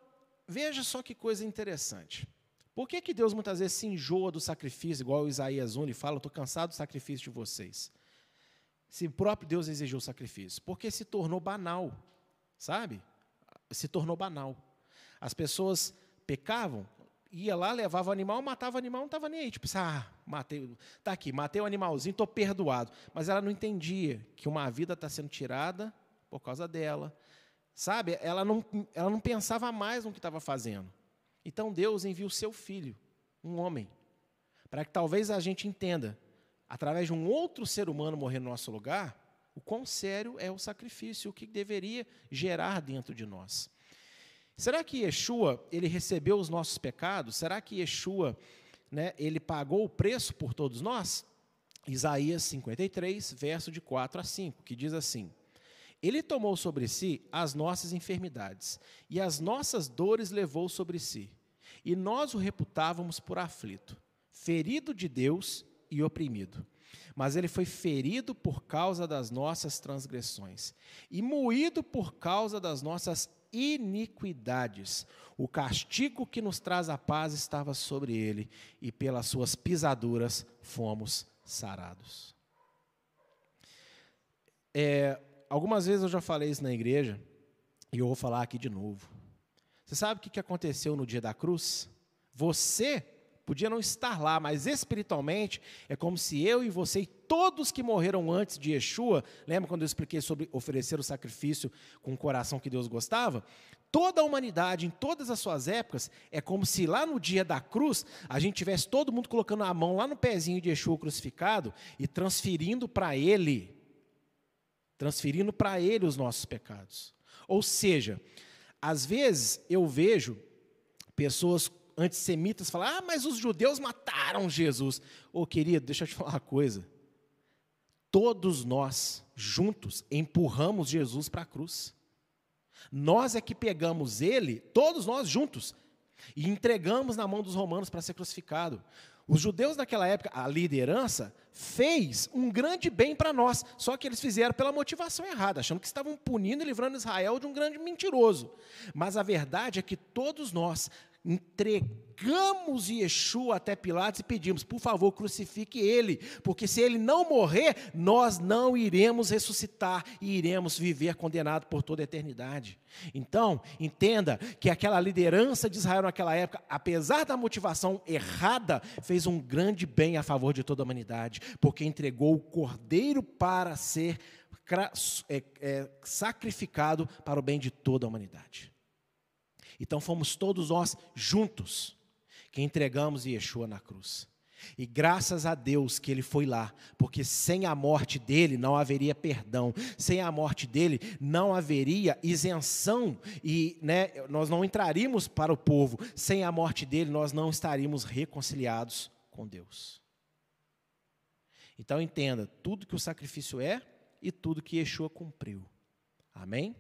Veja só que coisa interessante. Por que, que Deus muitas vezes se enjoa do sacrifício, igual Isaías 1 fala, estou cansado do sacrifício de vocês? Se o próprio Deus exigiu o sacrifício? Porque se tornou banal, sabe? Se tornou banal. As pessoas pecavam, ia lá, levava o animal, matava o animal, não estava nem aí. Tipo, ah, matei, tá aqui, matei o animalzinho, estou perdoado. Mas ela não entendia que uma vida está sendo tirada por causa dela, Sabe? Ela não, ela não pensava mais no que estava fazendo. Então Deus envia o seu filho, um homem, para que talvez a gente entenda, através de um outro ser humano morrer no nosso lugar, o quão sério é o sacrifício, o que deveria gerar dentro de nós. Será que Yeshua, ele recebeu os nossos pecados? Será que Yeshua, né, ele pagou o preço por todos nós? Isaías 53, verso de 4 a 5, que diz assim: ele tomou sobre si as nossas enfermidades e as nossas dores levou sobre si. E nós o reputávamos por aflito, ferido de Deus e oprimido. Mas ele foi ferido por causa das nossas transgressões e moído por causa das nossas iniquidades. O castigo que nos traz a paz estava sobre ele, e pelas suas pisaduras fomos sarados. É, algumas vezes eu já falei isso na igreja, e eu vou falar aqui de novo. Você sabe o que aconteceu no dia da cruz? Você podia não estar lá, mas espiritualmente é como se eu e você e todos que morreram antes de Yeshua, lembra quando eu expliquei sobre oferecer o sacrifício com o coração que Deus gostava? Toda a humanidade, em todas as suas épocas, é como se lá no dia da cruz, a gente tivesse todo mundo colocando a mão lá no pezinho de Yeshua crucificado e transferindo para ele transferindo para ele os nossos pecados. Ou seja, às vezes eu vejo pessoas antissemitas falar: ah, mas os judeus mataram Jesus. Ô querido, deixa eu te falar uma coisa. Todos nós, juntos, empurramos Jesus para a cruz. Nós é que pegamos ele, todos nós juntos, e entregamos na mão dos romanos para ser crucificado. Os judeus naquela época, a liderança, fez um grande bem para nós, só que eles fizeram pela motivação errada, achando que estavam punindo e livrando Israel de um grande mentiroso. Mas a verdade é que todos nós entregamos Yeshua até Pilatos e pedimos, por favor, crucifique ele, porque se ele não morrer, nós não iremos ressuscitar e iremos viver condenado por toda a eternidade. Então, entenda que aquela liderança de Israel naquela época, apesar da motivação errada, fez um grande bem a favor de toda a humanidade, porque entregou o cordeiro para ser é, é, sacrificado para o bem de toda a humanidade. Então fomos todos nós juntos que entregamos Yeshua na cruz. E graças a Deus que ele foi lá, porque sem a morte dele não haveria perdão, sem a morte dele não haveria isenção e né, nós não entraríamos para o povo, sem a morte dele nós não estaríamos reconciliados com Deus. Então entenda, tudo que o sacrifício é e tudo que Yeshua cumpriu. Amém?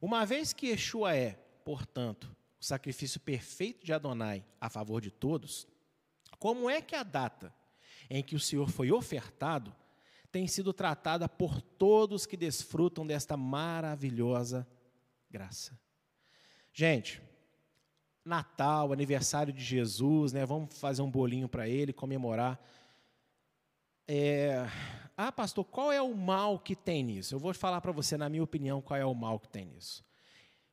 Uma vez que Yeshua é, portanto, o sacrifício perfeito de Adonai a favor de todos, como é que a data em que o Senhor foi ofertado tem sido tratada por todos que desfrutam desta maravilhosa graça? Gente, Natal, aniversário de Jesus, né? Vamos fazer um bolinho para ele, comemorar. É, Ah, pastor, qual é o mal que tem nisso? Eu vou falar para você, na minha opinião, qual é o mal que tem nisso.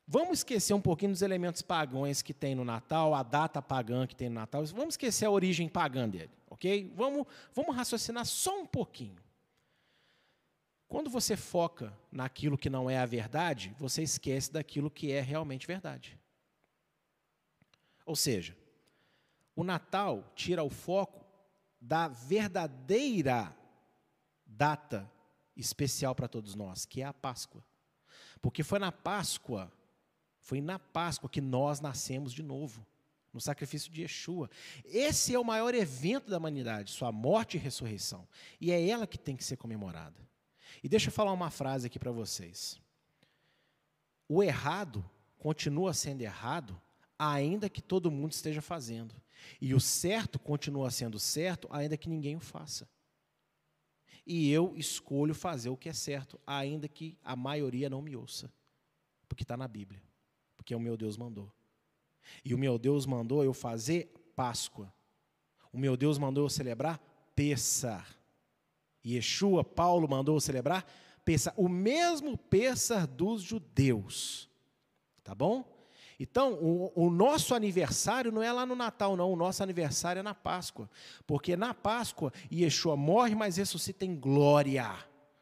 Vamos esquecer um pouquinho dos elementos pagãos que tem no Natal, a data pagã que tem no Natal. Vamos esquecer a origem pagã dele, ok? Vamos, vamos raciocinar só um pouquinho. Quando você foca naquilo que não é a verdade, você esquece daquilo que é realmente verdade. Ou seja, o Natal tira o foco da verdadeira data especial para todos nós, que é a Páscoa. Porque foi na Páscoa, foi na Páscoa que nós nascemos de novo, no sacrifício de Yeshua. Esse é o maior evento da humanidade, sua morte e ressurreição. E é ela que tem que ser comemorada. E deixa eu falar uma frase aqui para vocês. O errado continua sendo errado, ainda que todo mundo esteja fazendo. E o certo continua sendo certo, ainda que ninguém o faça. E eu escolho fazer o que é certo, ainda que a maioria não me ouça. Porque está na Bíblia. Porque o meu Deus mandou. E o meu Deus mandou eu fazer Páscoa. O meu Deus mandou eu celebrar Pessar. Yeshua, Paulo mandou celebrar Pessar, o mesmo Pessar dos judeus. Tá bom? Então, o, o, nosso aniversário não é lá no Natal, não. O nosso aniversário é na Páscoa. Porque na Páscoa, Yeshua morre, mas ressuscita em glória.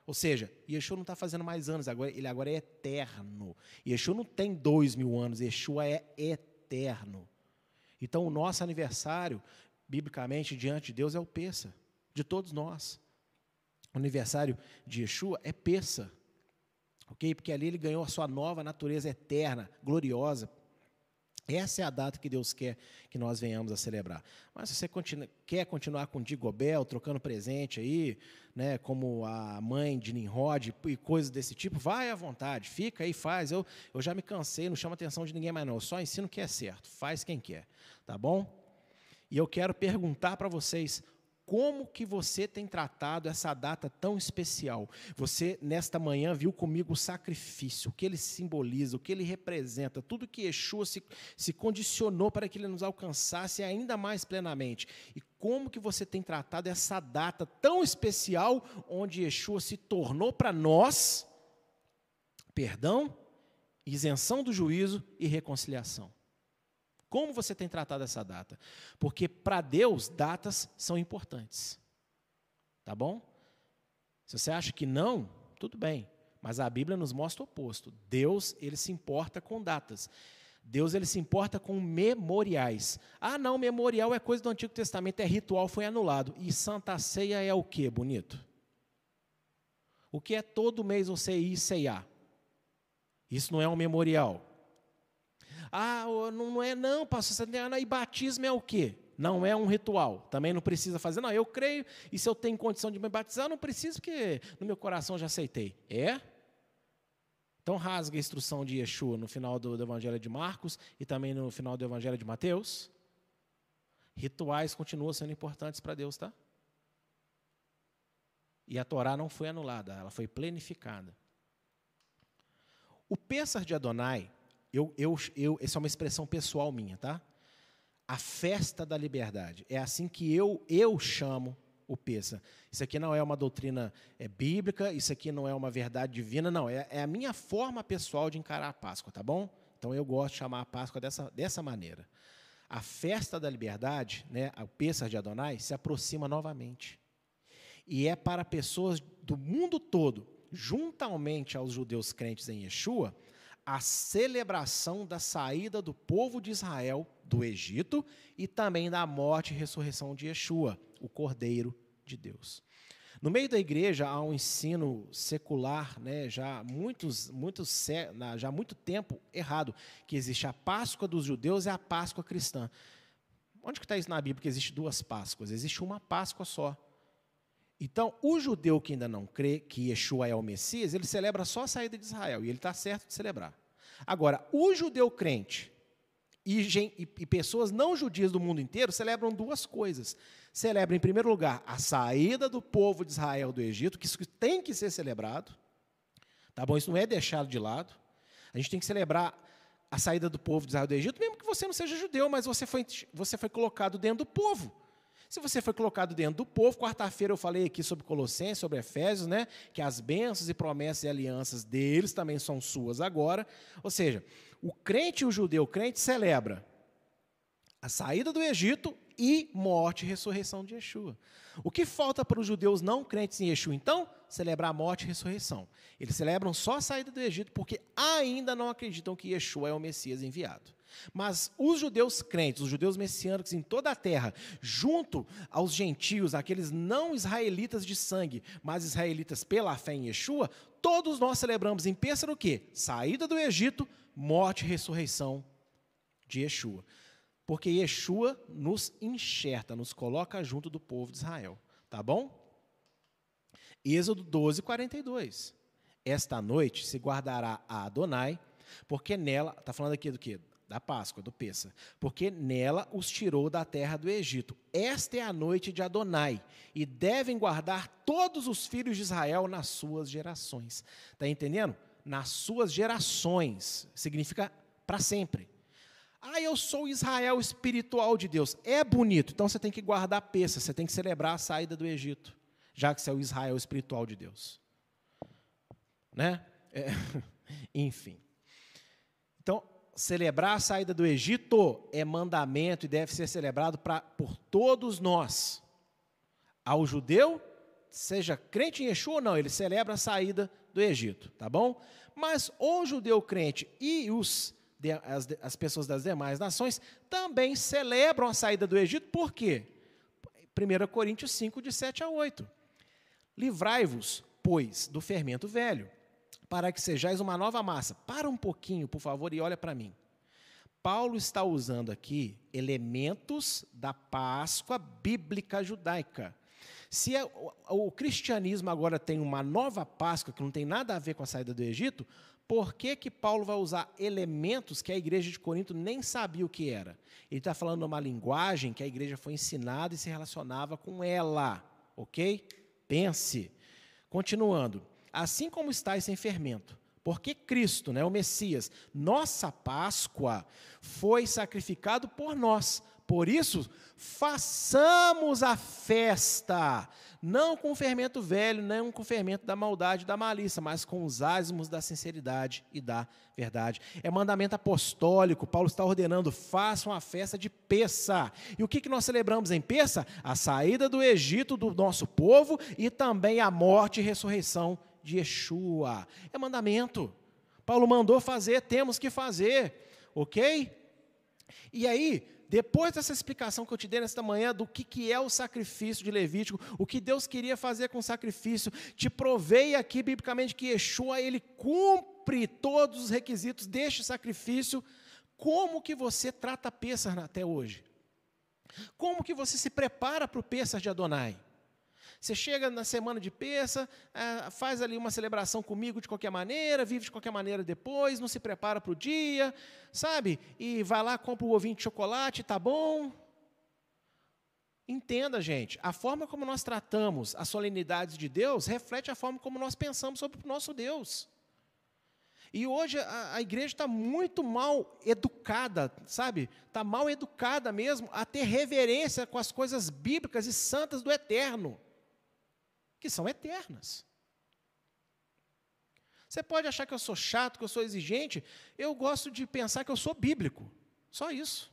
Ou seja, Yeshua não está fazendo mais anos, agora, ele agora é eterno. Yeshua não tem dois mil anos, Yeshua é eterno. Então, o nosso aniversário, biblicamente, diante de Deus, é o Peça, de todos nós. O aniversário de Yeshua é Peça, ok? Porque ali ele ganhou a sua nova natureza eterna, gloriosa. Essa é a data que Deus quer que nós venhamos a celebrar. Mas se você quer continuar com Digobel, trocando presente aí, né, como a mãe de Nimrod e coisas desse tipo, vai à vontade, fica aí, faz. Eu, eu já me cansei, não chama atenção de ninguém mais não. Eu só ensino o que é certo, faz quem quer, tá bom? E eu quero perguntar para vocês, como que você tem tratado essa data tão especial? Você, nesta manhã, viu comigo o sacrifício, o que ele simboliza, o que ele representa, tudo que Yeshua se, se condicionou para que ele nos alcançasse ainda mais plenamente. E como que você tem tratado essa data tão especial, onde Yeshua se tornou para nós perdão, isenção do juízo e reconciliação? Como você tem tratado essa data? Porque para Deus, datas são importantes. Tá bom? Se você acha que não, tudo bem. Mas a Bíblia nos mostra o oposto. Deus, ele se importa com datas. Deus ele se importa com memoriais. Ah, não, memorial é coisa do Antigo Testamento, é ritual, foi anulado. E Santa Ceia é o que, bonito? O que é todo mês você ir ceiar? Isso não é um memorial. Ah, não é não, pastor, tem, e batismo é o quê? Não é um ritual, também não precisa fazer. Não, eu creio, e se eu tenho condição de me batizar, não preciso, porque no meu coração já aceitei. É? Então rasga a instrução de Yeshua no final do, do Evangelho de Marcos e também no final do Evangelho de Mateus. Rituais continuam sendo importantes para Deus, tá? E a Torá não foi anulada, ela foi plenificada. O Pêssar de Adonai eu, eu, eu, essa é uma expressão pessoal minha, tá? A festa da liberdade. É assim que eu, eu chamo o Pessa. Isso aqui não é uma doutrina é, bíblica, isso aqui não é uma verdade divina, não. É, é, a minha forma pessoal de encarar a Páscoa, tá bom? Então eu gosto de chamar a Páscoa dessa, dessa maneira. A festa da liberdade, né, o Pêssar de Adonai, se aproxima novamente. E é para pessoas do mundo todo, juntamente aos judeus crentes em Yeshua, a celebração da saída do povo de Israel do Egito e também da morte e ressurreição de Yeshua, o Cordeiro de Deus. No meio da igreja há um ensino secular, né, já muitos, muitos, já há muito tempo errado, que existe a Páscoa dos judeus e a Páscoa cristã. Onde que está isso na Bíblia? Que existe duas Páscoas. Existe uma Páscoa só. Então, o judeu que ainda não crê que Yeshua é o Messias, ele celebra só a saída de Israel, e ele está certo de celebrar. Agora, o judeu crente e, e, e, pessoas não judias do mundo inteiro celebram duas coisas. Celebram, em primeiro lugar, a saída do povo de Israel do Egito, que isso tem que ser celebrado. Tá bom? Isso não é deixado de lado. A gente tem que celebrar a saída do povo de Israel do Egito, mesmo que você não seja judeu, mas você foi, você foi colocado dentro do povo. Se você foi colocado dentro do povo, quarta-feira eu falei aqui sobre Colossenses, sobre Efésios, né? Que as bênçãos e promessas e alianças deles também são suas agora. Ou seja, o crente e o judeu o crente celebra a saída do Egito e morte e ressurreição de Yeshua. O que falta para os judeus não crentes em Yeshua, então? Celebrar a morte e ressurreição. Eles celebram só a saída do Egito porque ainda não acreditam que Yeshua é o Messias enviado. Mas os judeus crentes, os judeus messiânicos em toda a terra, junto aos gentios, aqueles não israelitas de sangue, mas israelitas pela fé em Yeshua, todos nós celebramos em Pêssaro o quê? Saída do Egito, morte e ressurreição de Yeshua. Porque Yeshua nos enxerta, nos coloca junto do povo de Israel. Tá bom? Êxodo 12, 42. Esta noite se guardará a Adonai, porque nela, está falando aqui do que? Da Páscoa, do Peça. Porque nela os tirou da terra do Egito. Esta é a noite de Adonai, e devem guardar todos os filhos de Israel nas suas gerações. Está entendendo? Nas suas gerações. Significa para sempre. Ah, eu sou Israel espiritual de Deus. É bonito, então você tem que guardar a peça, você tem que celebrar a saída do Egito, já que você é o Israel espiritual de Deus. Né? É, enfim. Celebrar a saída do Egito é mandamento e deve ser celebrado pra, por todos nós. Ao judeu, seja crente em Yeshua ou não, ele celebra a saída do Egito, tá bom? Mas o judeu crente e os as, as pessoas das demais nações também celebram a saída do Egito, por quê? 1 Coríntios 5, de 7 a 8. Livrai-vos, pois, do fermento velho, para que sejais uma nova massa. Para um pouquinho, por favor, e olha para mim. Paulo está usando aqui elementos da Páscoa bíblica judaica. Se é, o, cristianismo agora tem uma nova Páscoa que não tem nada a ver com a saída do Egito, por que, que Paulo vai usar elementos que a igreja de Corinto nem sabia o que era? Ele está falando uma linguagem que a igreja foi ensinada e se relacionava com ela, ok? Pense. Continuando. Assim como estáis sem fermento, porque Cristo, né, o Messias, nossa Páscoa, foi sacrificado por nós por isso, façamos a festa, não com fermento velho, não com fermento da maldade e da malícia, mas com os ázimos da sinceridade e da verdade. É mandamento apostólico, Paulo está ordenando, façam a festa de Peça. E o que, que nós celebramos em Peça? A saída do Egito do nosso povo e também a morte e ressurreição de Yeshua. É mandamento. Paulo mandou fazer, temos que fazer, ok? E aí, depois dessa explicação que eu te dei nesta manhã do que, que é o sacrifício de Levítico, o que Deus queria fazer com o sacrifício, te provei aqui biblicamente que Yeshua, ele cumpre todos os requisitos deste sacrifício. Como que você trata Pêssar até hoje? Como que você se prepara para o Pêssar de Adonai? Você chega na semana de peça, é, faz ali uma celebração comigo de qualquer maneira, vive de qualquer maneira depois, não se prepara para o dia, sabe? E vai lá, compra o ovinho de chocolate, tá bom? Entenda, gente, a forma como nós tratamos as solenidades de Deus reflete a forma como nós pensamos sobre o nosso Deus. E hoje a, a igreja está muito mal educada, sabe? Está mal educada mesmo a ter reverência com as coisas bíblicas e santas do eterno que são eternas. Você pode achar que eu sou chato, que eu sou exigente, eu gosto de pensar que eu sou bíblico. Só isso.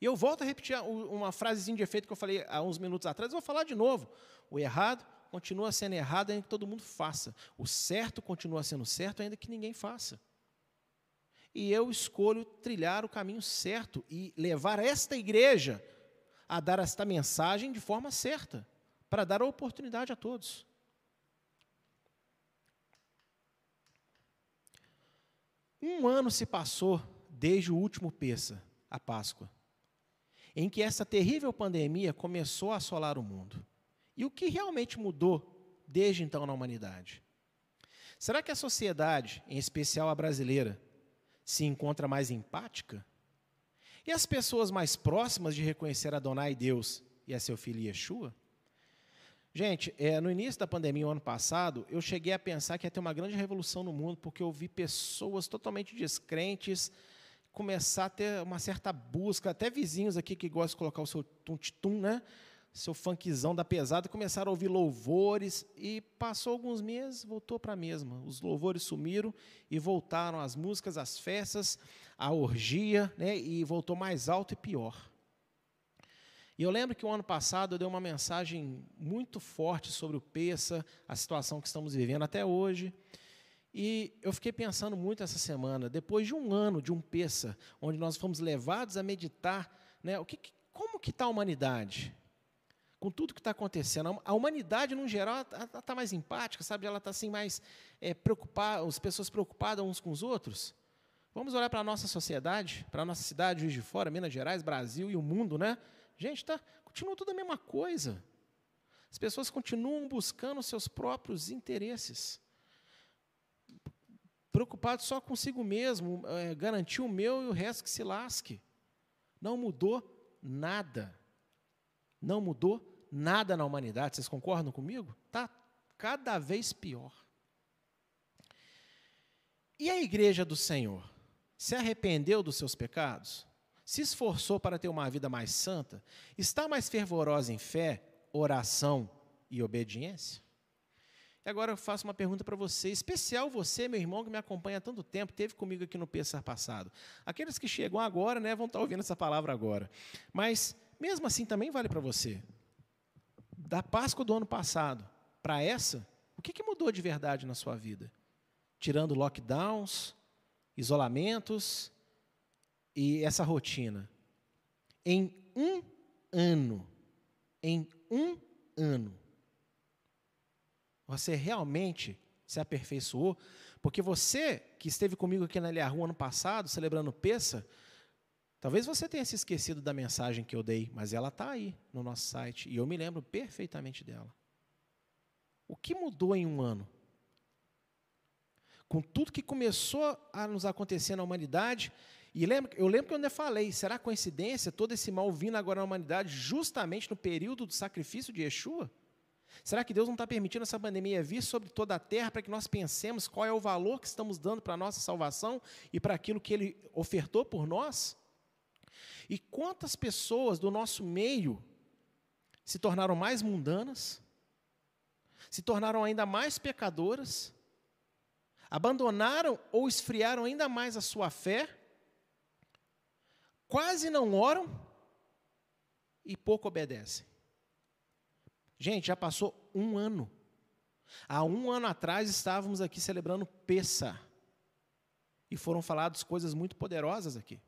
E eu volto a repetir uma frasezinha de efeito que eu falei há uns minutos atrás, eu vou falar de novo. O errado continua sendo errado ainda que todo mundo faça. O certo continua sendo certo ainda que ninguém faça. E eu escolho trilhar o caminho certo e levar esta igreja a dar esta mensagem de forma certa para dar oportunidade a todos. Um ano se passou desde o último Peça, a Páscoa, em que essa terrível pandemia começou a assolar o mundo. E o que realmente mudou desde então na humanidade? Será que a sociedade, em especial a brasileira, se encontra mais empática? E as pessoas mais próximas de reconhecer Adonai Deus e a seu filho Yeshua? Gente, é, no início da pandemia, o ano passado, eu cheguei a pensar que ia ter uma grande revolução no mundo, porque eu vi pessoas totalmente descrentes começar a ter uma certa busca, até vizinhos aqui que gostam de colocar o seu tum-tum, né? seu funkzão da pesada, começaram a ouvir louvores e passou alguns meses, voltou para a mesma. Os louvores sumiram e voltaram as músicas, as festas, a orgia, né, e voltou mais alto e pior. E eu lembro que o ano passado eu dei uma mensagem muito forte sobre o peça, a situação que estamos vivendo até hoje. E eu fiquei pensando muito essa semana, depois de um ano de um peça, onde nós fomos levados a meditar, né, o que, como que está a humanidade? com tudo que está acontecendo. A humanidade, no geral, está tá mais empática, sabe? Ela está assim mais é, preocupada, as pessoas preocupadas uns com os outros. Vamos olhar para a nossa sociedade, para a nossa cidade, Juiz de Fora, Minas Gerais, Brasil e o mundo, né? Gente, tá, continua tudo a mesma coisa. As pessoas continuam buscando seus próprios interesses. Preocupado só consigo mesmo, é, garantir o meu e o resto que se lasque. Não mudou nada. Não mudou nada na humanidade, vocês concordam comigo? Está cada vez pior. E a igreja do Senhor? Se arrependeu dos seus pecados? Se esforçou para ter uma vida mais santa? Está mais fervorosa em fé, oração e obediência? E agora eu faço uma pergunta para você, especial você, meu irmão, que me acompanha há tanto tempo, teve comigo aqui no Pensar passado. Aqueles que chegam agora, né, vão estar ouvindo essa palavra agora. Mas, mesmo assim, também vale para você da Páscoa do ano passado para essa, o que, que mudou de verdade na sua vida? Tirando lockdowns, isolamentos e essa rotina. Em um ano, em um ano, você realmente se aperfeiçoou? Porque você que esteve comigo aqui na Eliahu ano passado, celebrando Peça, Talvez você tenha se esquecido da mensagem que eu dei, mas ela está aí no nosso site e eu me lembro perfeitamente dela. O que mudou em um ano? Com tudo que começou a nos acontecer na humanidade, e lembro, eu lembro que eu ainda falei, será coincidência todo esse mal vindo agora na humanidade justamente no período do sacrifício de Yeshua? Será que Deus não está permitindo essa pandemia vir sobre toda a terra para que nós pensemos qual é o valor que estamos dando para a nossa salvação e para aquilo que Ele ofertou por nós? E quantas pessoas do nosso meio se tornaram mais mundanas, se tornaram ainda mais pecadoras, abandonaram ou esfriaram ainda mais a sua fé, quase não oram e pouco obedecem. Gente, já passou um ano. Há um ano atrás estávamos aqui celebrando Pessa. E foram faladas coisas muito poderosas aqui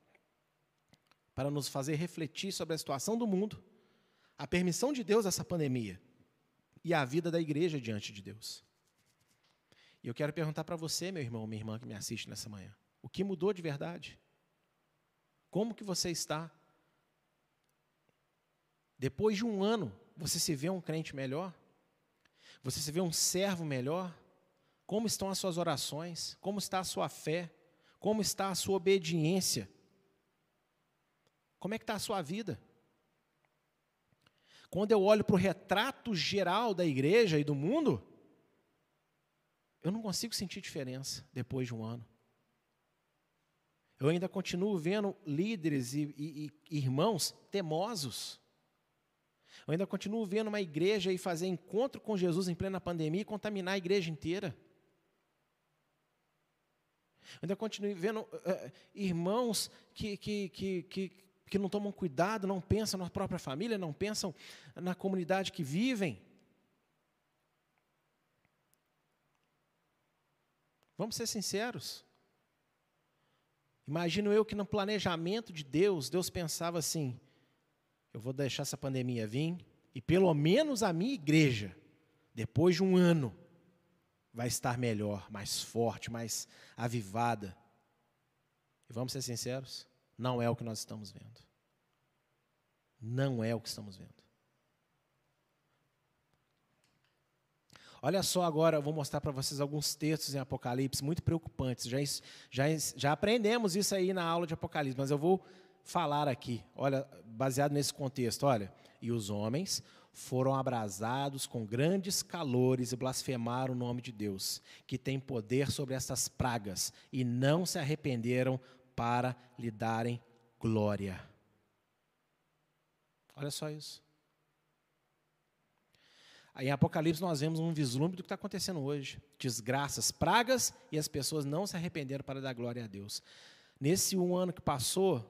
para nos fazer refletir sobre a situação do mundo, a permissão de Deus essa pandemia e a vida da igreja diante de Deus. E eu quero perguntar para você, meu irmão, minha irmã que me assiste nessa manhã, o que mudou de verdade? Como que você está? Depois de um ano, você se vê um crente melhor? Você se vê um servo melhor? Como estão as suas orações? Como está a sua fé? Como está a sua obediência? Como é que está a sua vida? Quando eu olho para o retrato geral da igreja e do mundo, eu não consigo sentir diferença depois de um ano. Eu ainda continuo vendo líderes e, e, e irmãos temosos. Eu ainda continuo vendo uma igreja e fazer encontro com Jesus em plena pandemia e contaminar a igreja inteira. Eu ainda continuo vendo uh, irmãos que, que, que, que que não tomam cuidado, não pensam na própria família, não pensam na comunidade que vivem. Vamos ser sinceros. Imagino eu que no planejamento de Deus, Deus pensava assim: eu vou deixar essa pandemia vir, e pelo menos a minha igreja, depois de um ano, vai estar melhor, mais forte, mais avivada. E vamos ser sinceros? Não é o que nós estamos vendo. Não é o que estamos vendo. Olha só agora, eu vou mostrar para vocês alguns textos em Apocalipse muito preocupantes. Já, já, já aprendemos isso aí na aula de Apocalipse, mas eu vou falar aqui, olha, baseado nesse contexto, olha. E os homens foram abrasados com grandes calores e blasfemaram o nome de Deus, que tem poder sobre essas pragas, e não se arrependeram para lhe darem glória. Olha só isso. Aí em Apocalipse nós vemos um vislumbre do que está acontecendo hoje: desgraças, pragas e as pessoas não se arrependeram para dar glória a Deus. Nesse um ano que passou,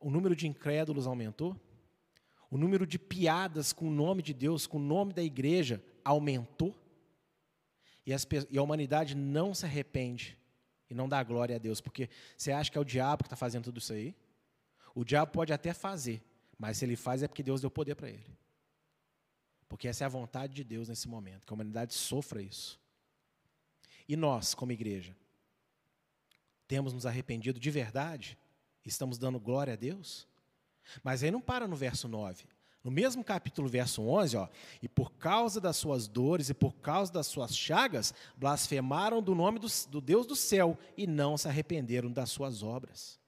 o número de incrédulos aumentou, o número de piadas com o nome de Deus, com o nome da igreja, aumentou, e, as, e a humanidade não se arrepende e não dá glória a Deus, porque você acha que é o diabo que está fazendo tudo isso aí? O diabo pode até fazer, mas se ele faz é porque Deus deu poder para ele. Porque essa é a vontade de Deus nesse momento, que a humanidade sofra isso. E nós, como igreja, temos nos arrependido de verdade? Estamos dando glória a Deus? Mas aí não para no verso 9. No mesmo capítulo, verso 11, ó, e por causa das suas dores e por causa das suas chagas, blasfemaram do nome do, do Deus do céu e não se arrependeram das suas obras.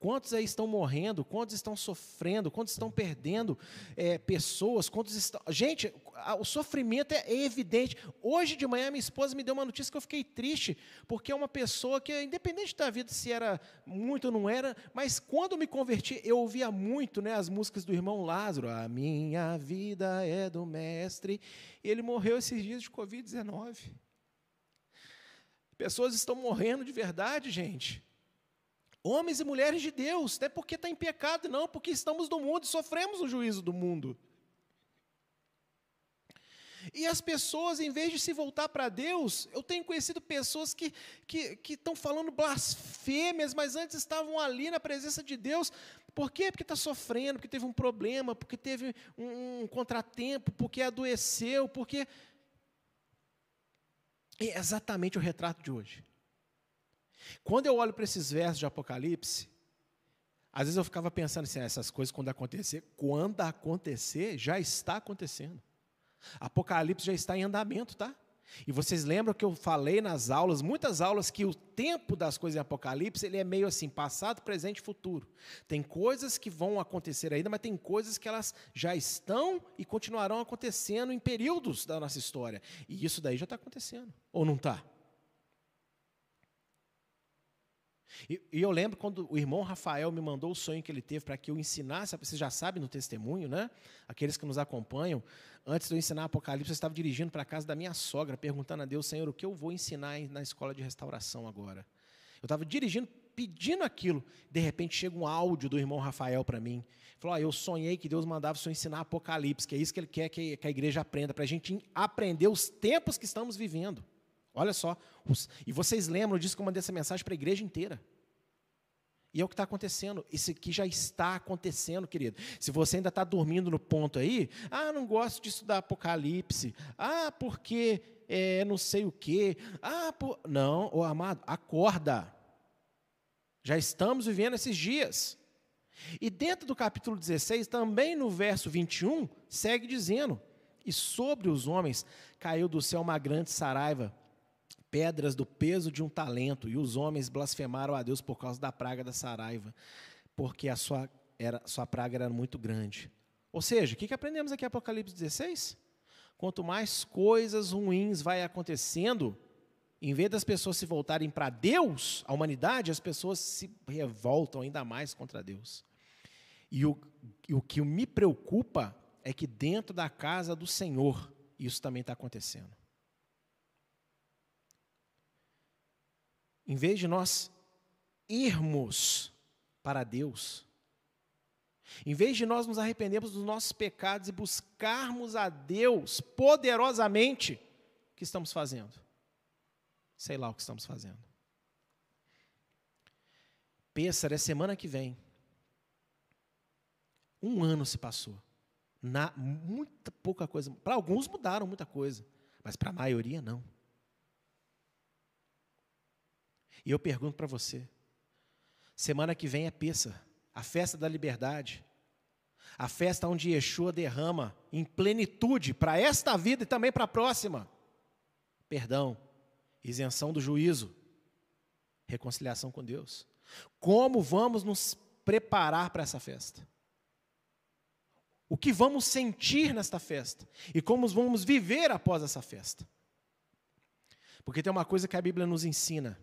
Quantos aí estão morrendo? Quantos estão sofrendo? Quantos estão perdendo é, pessoas? Quantos estão. Gente, o sofrimento é evidente. Hoje de manhã, minha esposa me deu uma notícia que eu fiquei triste, porque é uma pessoa que, independente da vida, se era muito ou não era, mas quando me converti, eu ouvia muito né, as músicas do irmão Lázaro. A minha vida é do Mestre. Ele morreu esses dias de Covid-19. Pessoas estão morrendo de verdade, gente. Homens e mulheres de Deus, não é porque está em pecado, não, porque estamos no mundo e sofremos o juízo do mundo. E as pessoas, em vez de se voltar para Deus, eu tenho conhecido pessoas que, que, estão falando blasfêmias, mas antes estavam ali na presença de Deus. Por quê? Porque está sofrendo, porque teve um problema, porque teve um, um contratempo, porque adoeceu, porque. É exatamente o retrato de hoje. Quando eu olho para esses versos de Apocalipse, às vezes eu ficava pensando assim, ah, essas coisas quando acontecer, quando acontecer, já está acontecendo. Apocalipse já está em andamento, tá? E vocês lembram que eu falei nas aulas, muitas aulas, que o tempo das coisas em Apocalipse, ele é meio assim, passado, presente e futuro. Tem coisas que vão acontecer ainda, mas tem coisas que elas já estão e continuarão acontecendo em períodos da nossa história. E isso daí já está acontecendo, ou não está? E, e, eu lembro quando o irmão Rafael me mandou o sonho que ele teve para que eu ensinasse, você já sabe no testemunho, né? Aqueles que nos acompanham, antes de eu ensinar Apocalipse, eu estava dirigindo para a casa da minha sogra, perguntando a Deus, Senhor, o que eu vou ensinar na escola de restauração agora? Eu estava dirigindo, pedindo aquilo. De repente chega um áudio do irmão Rafael para mim. Falou: Eu sonhei que Deus mandava o senhor ensinar Apocalipse, que é isso que ele quer que, que a igreja aprenda, para a gente aprender os tempos que estamos vivendo. Olha só. Os, e vocês lembram disso que eu mandei essa mensagem para a igreja inteira. E é o que está acontecendo. Isso aqui já está acontecendo, querido. Se você ainda está dormindo no ponto aí, ah, não gosto de estudar Apocalipse. Ah, porque é, não sei o quê. Ah, por... não, ô amado, acorda. Já estamos vivendo esses dias. E dentro do capítulo 16, também no verso 21, segue dizendo: E sobre os homens caiu do céu uma grande saraiva pedras do peso de um talento, e os homens blasfemaram a Deus por causa da praga da saraiva, porque a sua, era, sua praga era muito grande. Ou seja, o que, que aprendemos aqui em Apocalipse 16? Quanto mais coisas ruins vai acontecendo, em vez das pessoas se voltarem para Deus, a humanidade, as pessoas se revoltam ainda mais contra Deus. E o, e o que me preocupa é que dentro da casa do Senhor, isso também está acontecendo. Em vez de nós irmos para Deus, em vez de nós nos arrependermos dos nossos pecados e buscarmos a Deus poderosamente, o que estamos fazendo? Sei lá o que estamos fazendo. Pêssaro é semana que vem. Um ano se passou. Na, muita pouca coisa. Para alguns mudaram muita coisa, mas para a maioria não. E eu pergunto para você: semana que vem é Peça, a festa da liberdade, a festa onde Yeshua derrama em plenitude para esta vida e também para a próxima perdão, isenção do juízo, reconciliação com Deus. Como vamos nos preparar para essa festa? O que vamos sentir nesta festa? E como vamos viver após essa festa? Porque tem uma coisa que a Bíblia nos ensina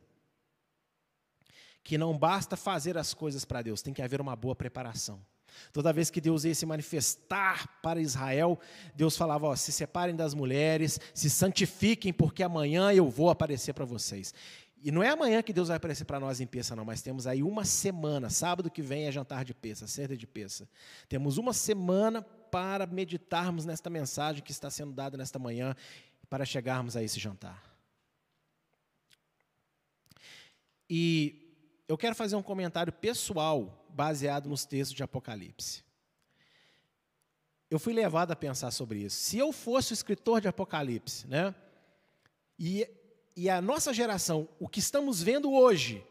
que não basta fazer as coisas para Deus, tem que haver uma boa preparação. Toda vez que Deus ia se manifestar para Israel, Deus falava: ó, se separem das mulheres, se santifiquem, porque amanhã eu vou aparecer para vocês. E não é amanhã que Deus vai aparecer para nós em peça, não, mas temos aí uma semana, sábado que vem é jantar de peça, ceia de peça. Temos uma semana para meditarmos nesta mensagem que está sendo dada nesta manhã, para chegarmos a esse jantar. E eu quero fazer um comentário pessoal baseado nos textos de Apocalipse. Eu fui levado a pensar sobre isso. Se eu fosse o escritor de Apocalipse, né? E, e a nossa geração, o que estamos vendo hoje,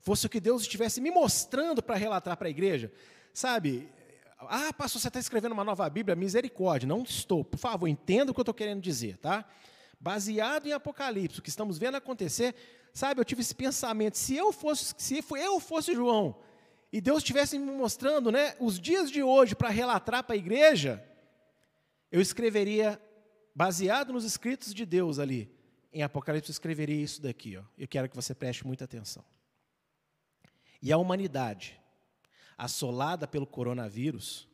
fosse o que Deus estivesse me mostrando para relatar para a igreja, sabe? Ah, pastor, você está escrevendo uma nova Bíblia? Misericórdia. Não estou. Por favor, entenda o que eu estou querendo dizer, tá? Baseado em Apocalipse, o que estamos vendo acontecer, sabe? Eu tive esse pensamento. Se eu fosse, se eu fosse João, e Deus estivesse me mostrando né, os dias de hoje para relatar para a igreja, eu escreveria, baseado nos escritos de Deus ali, em Apocalipse, eu escreveria isso daqui. Ó. Eu quero que você preste muita atenção. E a humanidade, assolada pelo coronavírus,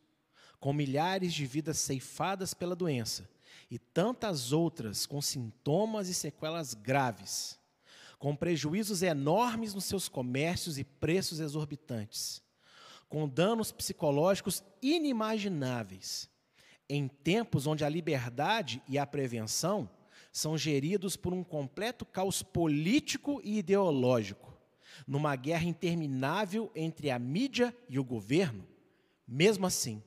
com milhares de vidas ceifadas pela doença e tantas outras com sintomas e sequelas graves, com prejuízos enormes nos seus comércios e preços exorbitantes, com danos psicológicos inimagináveis, em tempos onde a liberdade e a prevenção são geridos por um completo caos político e ideológico, numa guerra interminável entre a mídia e o governo, mesmo assim,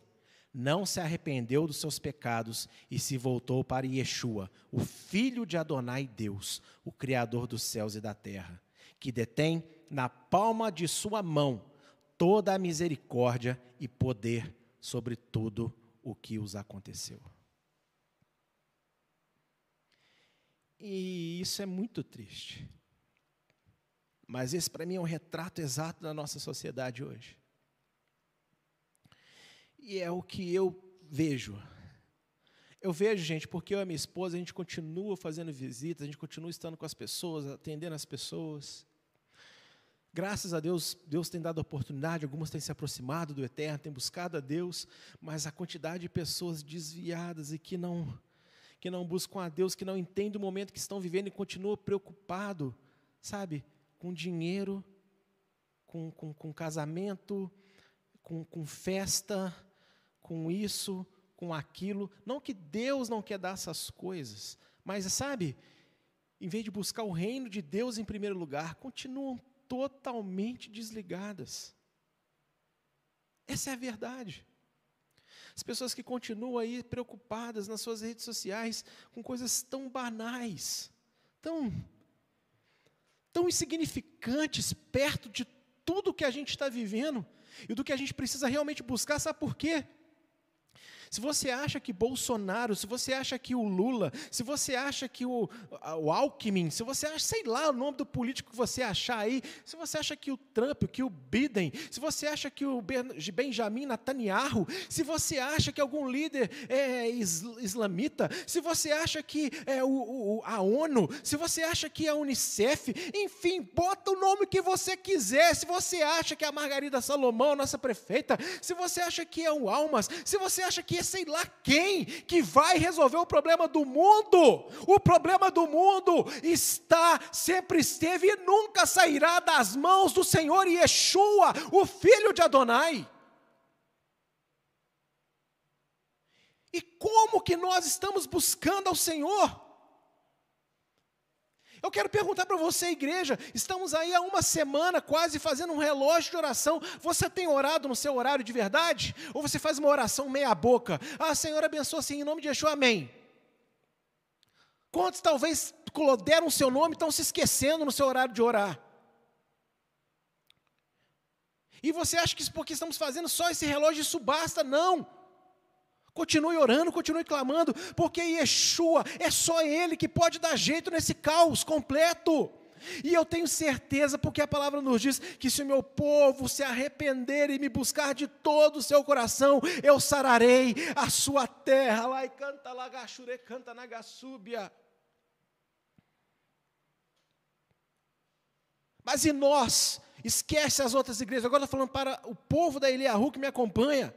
não se arrependeu dos seus pecados e se voltou para Yeshua, o filho de Adonai Deus, o Criador dos céus e da terra, que detém na palma de sua mão toda a misericórdia e poder sobre tudo o que os aconteceu. E isso é muito triste. Mas esse, para mim, é um retrato exato da nossa sociedade hoje. E é o que eu vejo. Eu vejo, gente, porque eu e minha esposa, a gente continua fazendo visitas, a gente continua estando com as pessoas, atendendo as pessoas. Graças a Deus, Deus tem dado oportunidade, algumas têm se aproximado do Eterno, têm buscado a Deus, mas a quantidade de pessoas desviadas e que não que não buscam a Deus, que não entendem o momento que estão vivendo e continuam preocupado, sabe, com dinheiro, com, com, com casamento, com, com festa, com isso, com aquilo. Não que Deus não quer dar essas coisas, mas sabe, em vez de buscar o reino de Deus em primeiro lugar, continuam totalmente desligadas. Essa é a verdade. As pessoas que continuam aí preocupadas nas suas redes sociais com coisas tão banais, tão, tão insignificantes perto de tudo que a gente está vivendo e do que a gente precisa realmente buscar, sabe por quê? Se você acha que Bolsonaro, se você acha que o Lula, se você acha que o, o Alckmin, se você acha, sei lá o nome do político que você achar aí, se você acha que o Trump, que o Biden, se você acha que o Benjamin Netanyahu, se você acha que algum líder é islamita, se você acha que é o, o, a ONU, se você acha que é a Unicef, enfim, bota o nome que você quiser. Se você acha que é a Margarida Salomão, nossa prefeita, se você acha que é o Almas, se você acha que sei lá quem que vai resolver o problema do mundo. O problema do mundo está, sempre esteve e nunca sairá das mãos do Senhor Yeshua, o filho de Adonai. E como que nós estamos buscando ao Senhor? Eu quero perguntar para você, igreja, estamos aí há uma semana quase fazendo um relógio de oração. Você tem orado no seu horário de verdade? Ou você faz uma oração meia boca? Ah, Senhor, abençoa assim, em nome de Yeshua, amém. Quantos talvez deram o seu nome e estão se esquecendo no seu horário de orar? E você acha que porque estamos fazendo só esse relógio, isso basta? Não. Continue orando, continue clamando, porque Yeshua é só Ele que pode dar jeito nesse caos completo. E eu tenho certeza, porque a palavra nos diz que se o meu povo se arrepender e me buscar de todo o seu coração, eu sararei a sua terra. Lá e canta lagachure, canta nagasúbia. Mas e nós? esquece as outras igrejas. Agora estou falando para o povo da Eliahu que me acompanha.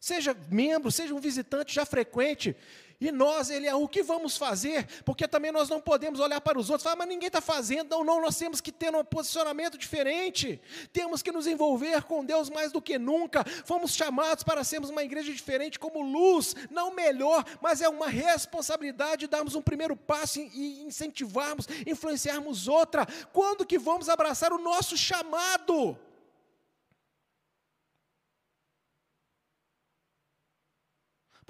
Seja membro, seja um visitante já frequente. E nós, ele é o que vamos fazer? Porque também nós não podemos olhar para os outros e falar, mas ninguém está fazendo. Não, não, nós temos que ter um posicionamento diferente. Temos que nos envolver com Deus mais do que nunca. Fomos chamados para sermos uma igreja diferente, como luz, não melhor, mas é uma responsabilidade darmos um primeiro passo e incentivarmos, influenciarmos outra. Quando que vamos abraçar o nosso chamado?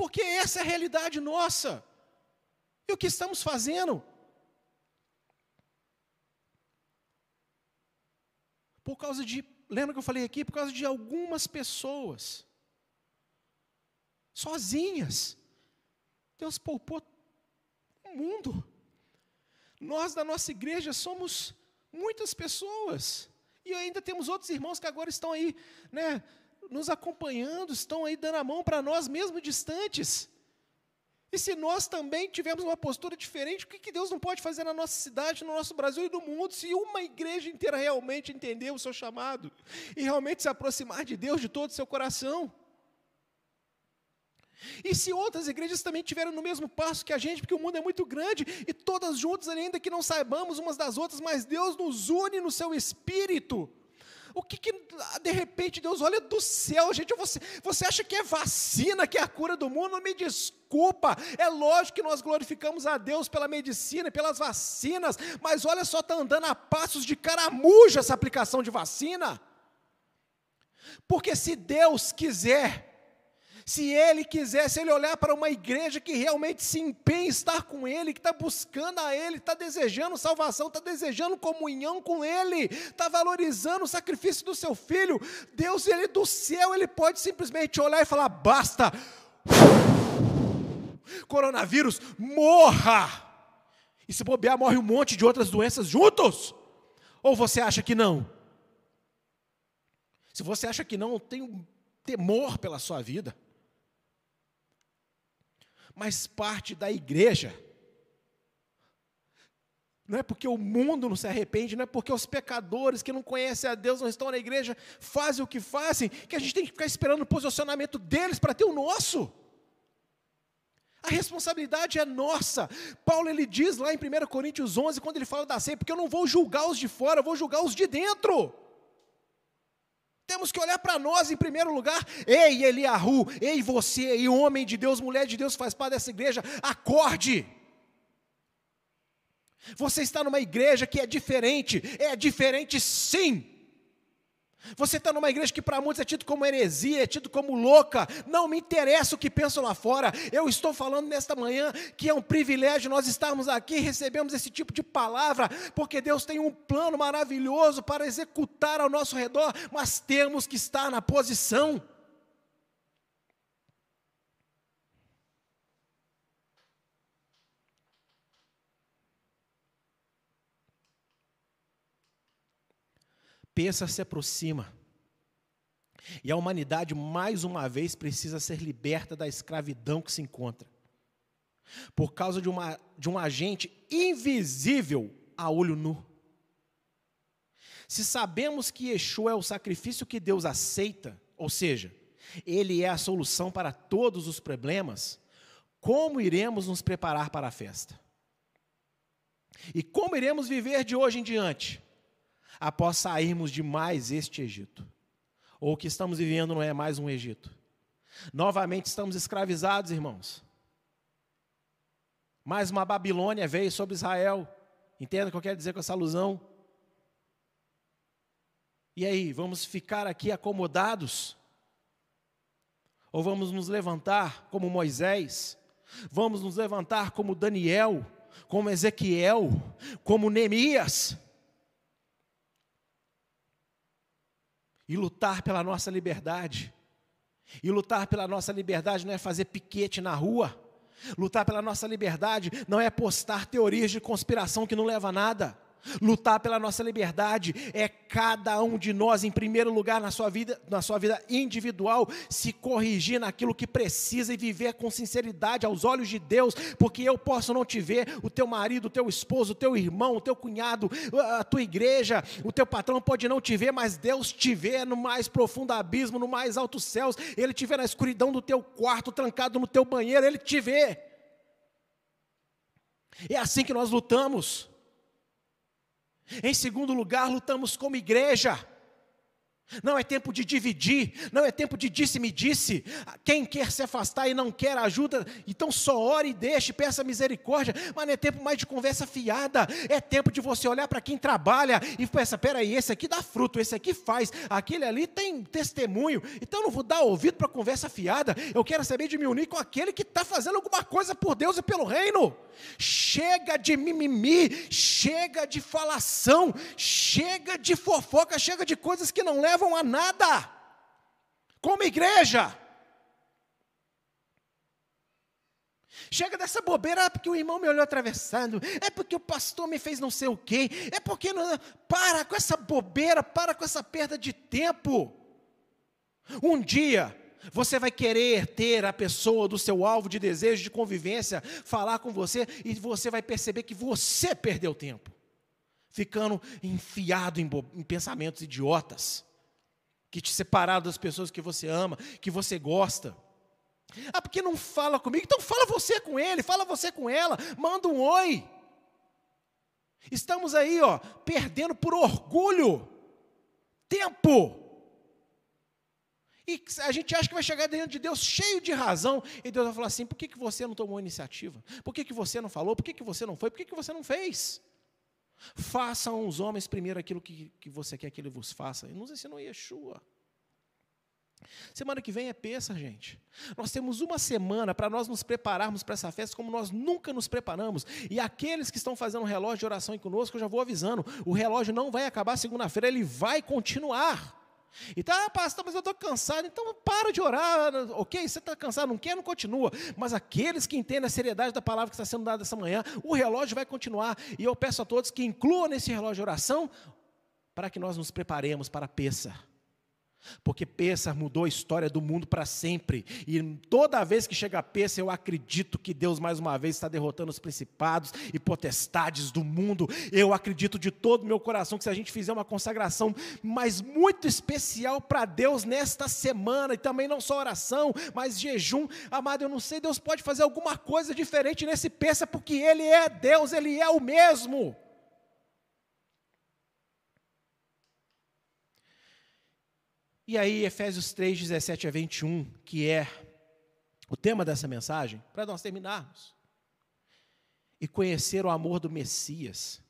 Porque essa é a realidade nossa. E o que estamos fazendo? Por causa de, lembra que eu falei aqui? Por causa de algumas pessoas, sozinhas. Deus poupou o mundo. Nós da nossa igreja somos muitas pessoas. E ainda temos outros irmãos que agora estão aí, né, nos acompanhando, estão aí dando a mão para nós, mesmo distantes. E se nós também tivermos uma postura diferente, o que Deus não pode fazer na nossa cidade, no nosso Brasil e no mundo, se uma igreja inteira realmente entender o seu chamado e realmente se aproximar de Deus de todo o seu coração? E se outras igrejas também tiveram no mesmo passo que a gente, porque o mundo é muito grande e todas juntas, ainda que não saibamos umas das outras, mas Deus nos une no seu espírito o que, que de repente Deus olha do céu, gente? Você, você acha que é vacina que é a cura do mundo? Me desculpa. É lógico que nós glorificamos a Deus pela medicina e pelas vacinas, mas olha só, está andando a passos de caramuja essa aplicação de vacina. Porque se Deus quiser, se ele quiser, se ele olhar para uma igreja que realmente se empenha em estar com ele, que está buscando a ele, está desejando salvação, está desejando comunhão com ele, está valorizando o sacrifício do seu filho, Deus, ele do céu, ele pode simplesmente olhar e falar: basta, coronavírus, morra! E se bobear, morre um monte de outras doenças juntos? Ou você acha que não? Se você acha que não, tem um temor pela sua vida mas parte da igreja. Não é porque o mundo não se arrepende, não é porque os pecadores que não conhecem a Deus não estão na igreja, fazem o que fazem, que a gente tem que ficar esperando o posicionamento deles para ter o nosso. A responsabilidade é nossa. Paulo ele diz lá em 1 Coríntios 11, quando ele fala da ceia, porque eu não vou julgar os de fora, eu vou julgar os de dentro. Temos que olhar para nós em primeiro lugar. Ei, Eliahu, ei você, ei homem de Deus, mulher de Deus, faz parte dessa igreja, acorde. Você está numa igreja que é diferente, é diferente sim. Você está numa igreja que para muitos é tido como heresia, é tido como louca. Não me interessa o que pensam lá fora. Eu estou falando nesta manhã que é um privilégio nós estarmos aqui e recebemos esse tipo de palavra, porque Deus tem um plano maravilhoso para executar ao nosso redor, mas temos que estar na posição. Pensa se aproxima. E a humanidade, mais uma vez, precisa ser liberta da escravidão que se encontra. Por causa de, uma, de um agente invisível a olho nu. Se sabemos que Yeshua é o sacrifício que Deus aceita, ou seja, ele é a solução para todos os problemas, como iremos nos preparar para a festa? E como iremos viver de hoje em diante? Após sairmos de mais este Egito. Ou o que estamos vivendo não é mais um Egito. Novamente estamos escravizados, irmãos. Mais uma Babilônia veio sobre Israel. Entenda o que eu quero dizer com essa alusão? E aí, vamos ficar aqui acomodados? Ou vamos nos levantar como Moisés? Vamos nos levantar como Daniel, como Ezequiel, como Neemias? E lutar pela nossa liberdade. E lutar pela nossa liberdade não é fazer piquete na rua. Lutar pela nossa liberdade não é postar teorias de conspiração que não leva a nada. Lutar pela nossa liberdade é cada um de nós, em primeiro lugar, na sua vida, na sua vida individual, se corrigir naquilo que precisa e viver com sinceridade aos olhos de Deus, porque eu posso não te ver, o teu marido, o teu esposo, o teu irmão, o teu cunhado, a tua igreja, o teu patrão pode não te ver, mas Deus te vê no mais profundo abismo, no mais altos céus, Ele te vê na escuridão do teu quarto, trancado no teu banheiro, Ele te vê. É assim que nós lutamos. Em segundo lugar, lutamos como igreja. Não é tempo de dividir, não é tempo de disse-me-disse. Quem quer se afastar e não quer ajuda, então só ore e deixe, peça misericórdia. Mas não é tempo mais de conversa fiada. É tempo de você olhar para quem trabalha e pensar: peraí, esse aqui dá fruto, esse aqui faz, aquele ali tem testemunho. Então eu não vou dar ouvido para conversa fiada. Eu quero saber de me unir com aquele que está fazendo alguma coisa por Deus e pelo reino. Chega de mimimi, chega de falação, chega de fofoca, chega de coisas que não levam a nada. Como igreja. Chega dessa bobeira, ah, porque o irmão me olhou atravessando, é porque o pastor me fez não sei o quê, é porque não, para com essa bobeira, para com essa perda de tempo. Um dia, você vai querer ter a pessoa do seu alvo de desejo, de convivência, falar com você, e você vai perceber que você perdeu tempo, ficando enfiado em, em pensamentos idiotas, que te separaram das pessoas que você ama, que você gosta. Ah, porque não fala comigo? Então fala você com ele, fala você com ela, manda um oi. Estamos aí, ó, perdendo por orgulho tempo. E a gente acha que vai chegar diante de Deus cheio de razão, e Deus vai falar assim: por que, que você não tomou iniciativa? Por que, que você não falou? Por que, que você não foi? Por que, que você não fez? Façam os homens primeiro aquilo que, que você quer que ele vos faça. E nos ensinou Yeshua. Semana que vem é peça, gente. Nós temos uma semana para nós nos prepararmos para essa festa como nós nunca nos preparamos. E aqueles que estão fazendo um relógio de oração aí conosco, eu já vou avisando: o relógio não vai acabar segunda-feira, ele vai continuar. Então, ah, pastor, mas eu estou cansado, então para de orar, ok? Você está cansado, não quer, não continua. Mas aqueles que entendem a seriedade da palavra que está sendo dada essa manhã, o relógio vai continuar. E eu peço a todos que incluam nesse relógio de oração, para que nós nos preparemos para a peça. Porque Pêssar mudou a história do mundo para sempre. E toda vez que chega a Pêssar, eu acredito que Deus mais uma vez está derrotando os principados e potestades do mundo. Eu acredito de todo o meu coração que se a gente fizer uma consagração, mas muito especial para Deus nesta semana, e também não só oração, mas jejum, amado, eu não sei, Deus pode fazer alguma coisa diferente nesse Pêssar, porque Ele é Deus, Ele é o mesmo. E aí, Efésios 3, 17 a 21, que é o tema dessa mensagem, para nós terminarmos. E conhecer o amor do Messias,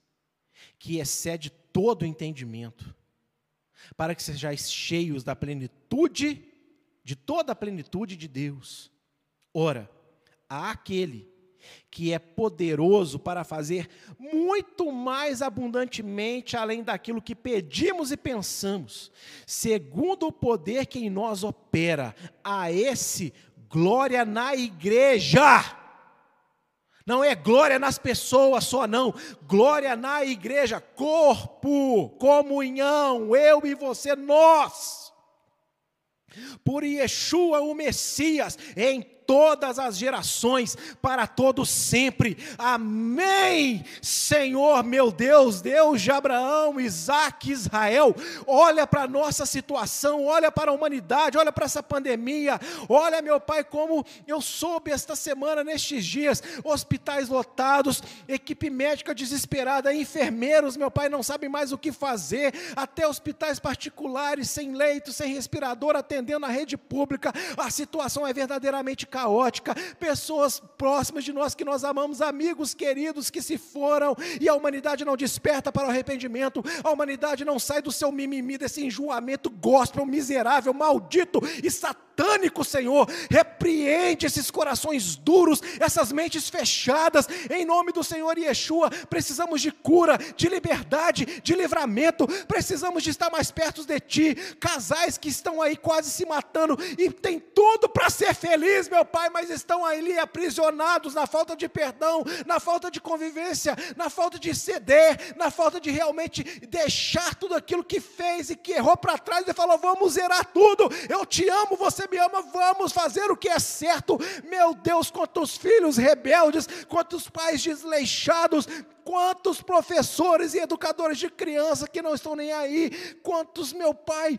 que excede todo o entendimento, para que sejais cheios da plenitude, de toda a plenitude de Deus. Ora, há aquele que é poderoso para fazer muito mais abundantemente além daquilo que pedimos e pensamos, segundo o poder que em nós opera. A esse glória na igreja. Não é glória nas pessoas só, não. Glória na igreja, corpo, comunhão, eu e você, nós. Por Yeshua, o Messias, em todas as gerações, para todos sempre. Amém. Senhor, meu Deus, Deus de Abraão, Isaac, Israel, olha para a nossa situação, olha para a humanidade, olha para essa pandemia, olha, meu Pai, como eu soube esta semana, nestes dias, hospitais lotados, equipe médica desesperada, enfermeiros, meu Pai, não sabem mais o que fazer, até hospitais particulares, sem leito, sem respirador, atendendo a rede pública, a situação é verdadeiramente caótica, pessoas próximas de nós que nós amamos, amigos queridos que se foram, e a humanidade não desperta para o arrependimento, a humanidade não sai do seu mimimi, desse enjoamento gospel, miserável, maldito e satânico, Senhor. Repreende esses corações duros, essas mentes fechadas, em nome do Senhor Yeshua. Precisamos de cura, de liberdade, de livramento, precisamos de estar mais perto de Ti. Casais que estão aí quase se matando e tem tudo para ser feliz, meu Pai, mas estão ali aprisionados na falta de perdão, na falta de convivência, na falta de ceder, na falta de realmente deixar tudo aquilo que fez e que errou para trás e falou: vamos zerar tudo. Eu te amo, você me ama, vamos fazer o que é certo. Meu Deus, quantos filhos rebeldes, quantos pais desleixados, quantos professores e educadores de criança que não estão nem aí, quantos, meu pai,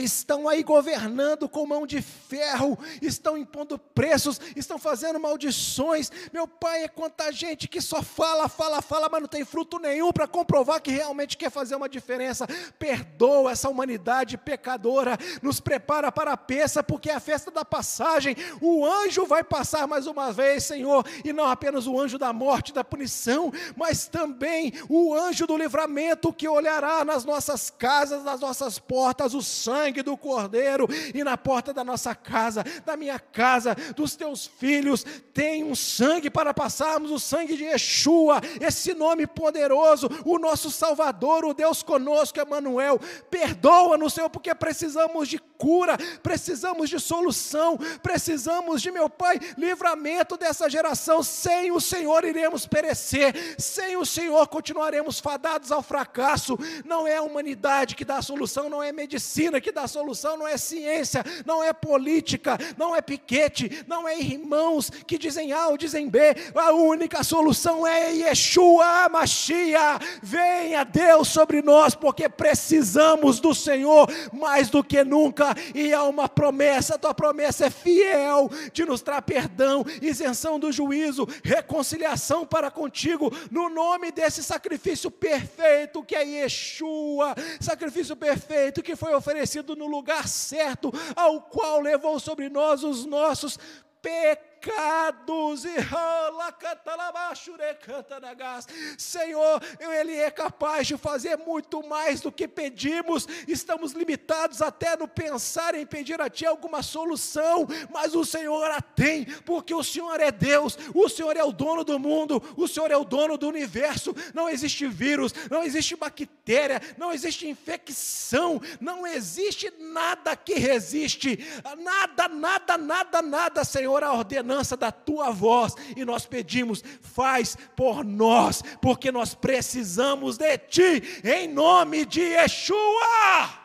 estão aí governando com mão de ferro, estão impondo preços, estão fazendo maldições. Meu pai, é quanta gente que só fala, fala, fala, mas não tem fruto nenhum para comprovar que realmente quer fazer uma diferença. Perdoa essa humanidade pecadora, nos prepara para a peça, porque é a festa da passagem. O anjo vai passar mais uma vez, Senhor, e não apenas o anjo da morte, da punição, mas também o anjo do livramento que olhará nas nossas casas, nas nossas portas, o sangue sangue do Cordeiro e na porta da nossa casa, da minha casa, dos teus filhos, tem um sangue para passarmos, o sangue de Yeshua, esse nome poderoso, o nosso Salvador, o Deus conosco, Emmanuel. Perdoa-nos, Senhor, porque precisamos de cura, precisamos de solução, precisamos de, meu Pai, livramento dessa geração. Sem o Senhor iremos perecer, sem o Senhor continuaremos fadados ao fracasso. Não é a humanidade que dá a solução, não é a medicina que dá a solução, não é ciência, não é política, não é piquete, não é irmãos que dizem A ou dizem B. A única solução é Yeshua Mashiach. Venha Deus sobre nós, porque precisamos do Senhor mais do que nunca. E há uma promessa, a tua promessa é fiel de nos dar perdão, isenção do juízo, reconciliação para contigo, no nome desse sacrifício perfeito que é Yeshua, sacrifício perfeito que foi oferecido no lugar certo, ao qual levou sobre nós os nossos pecados e Senhor, Ele é capaz de fazer muito mais do que pedimos. Estamos limitados até no pensar em pedir a Ti alguma solução, mas o Senhor a tem, porque o Senhor é Deus, o Senhor é o dono do mundo, o Senhor é o dono do universo. Não existe vírus, não existe bactéria, não existe infecção, não existe nada que resiste, nada, nada, nada, nada, Senhor, a da tua voz, e nós pedimos, faz por nós, porque nós precisamos de ti, em nome de Yeshua.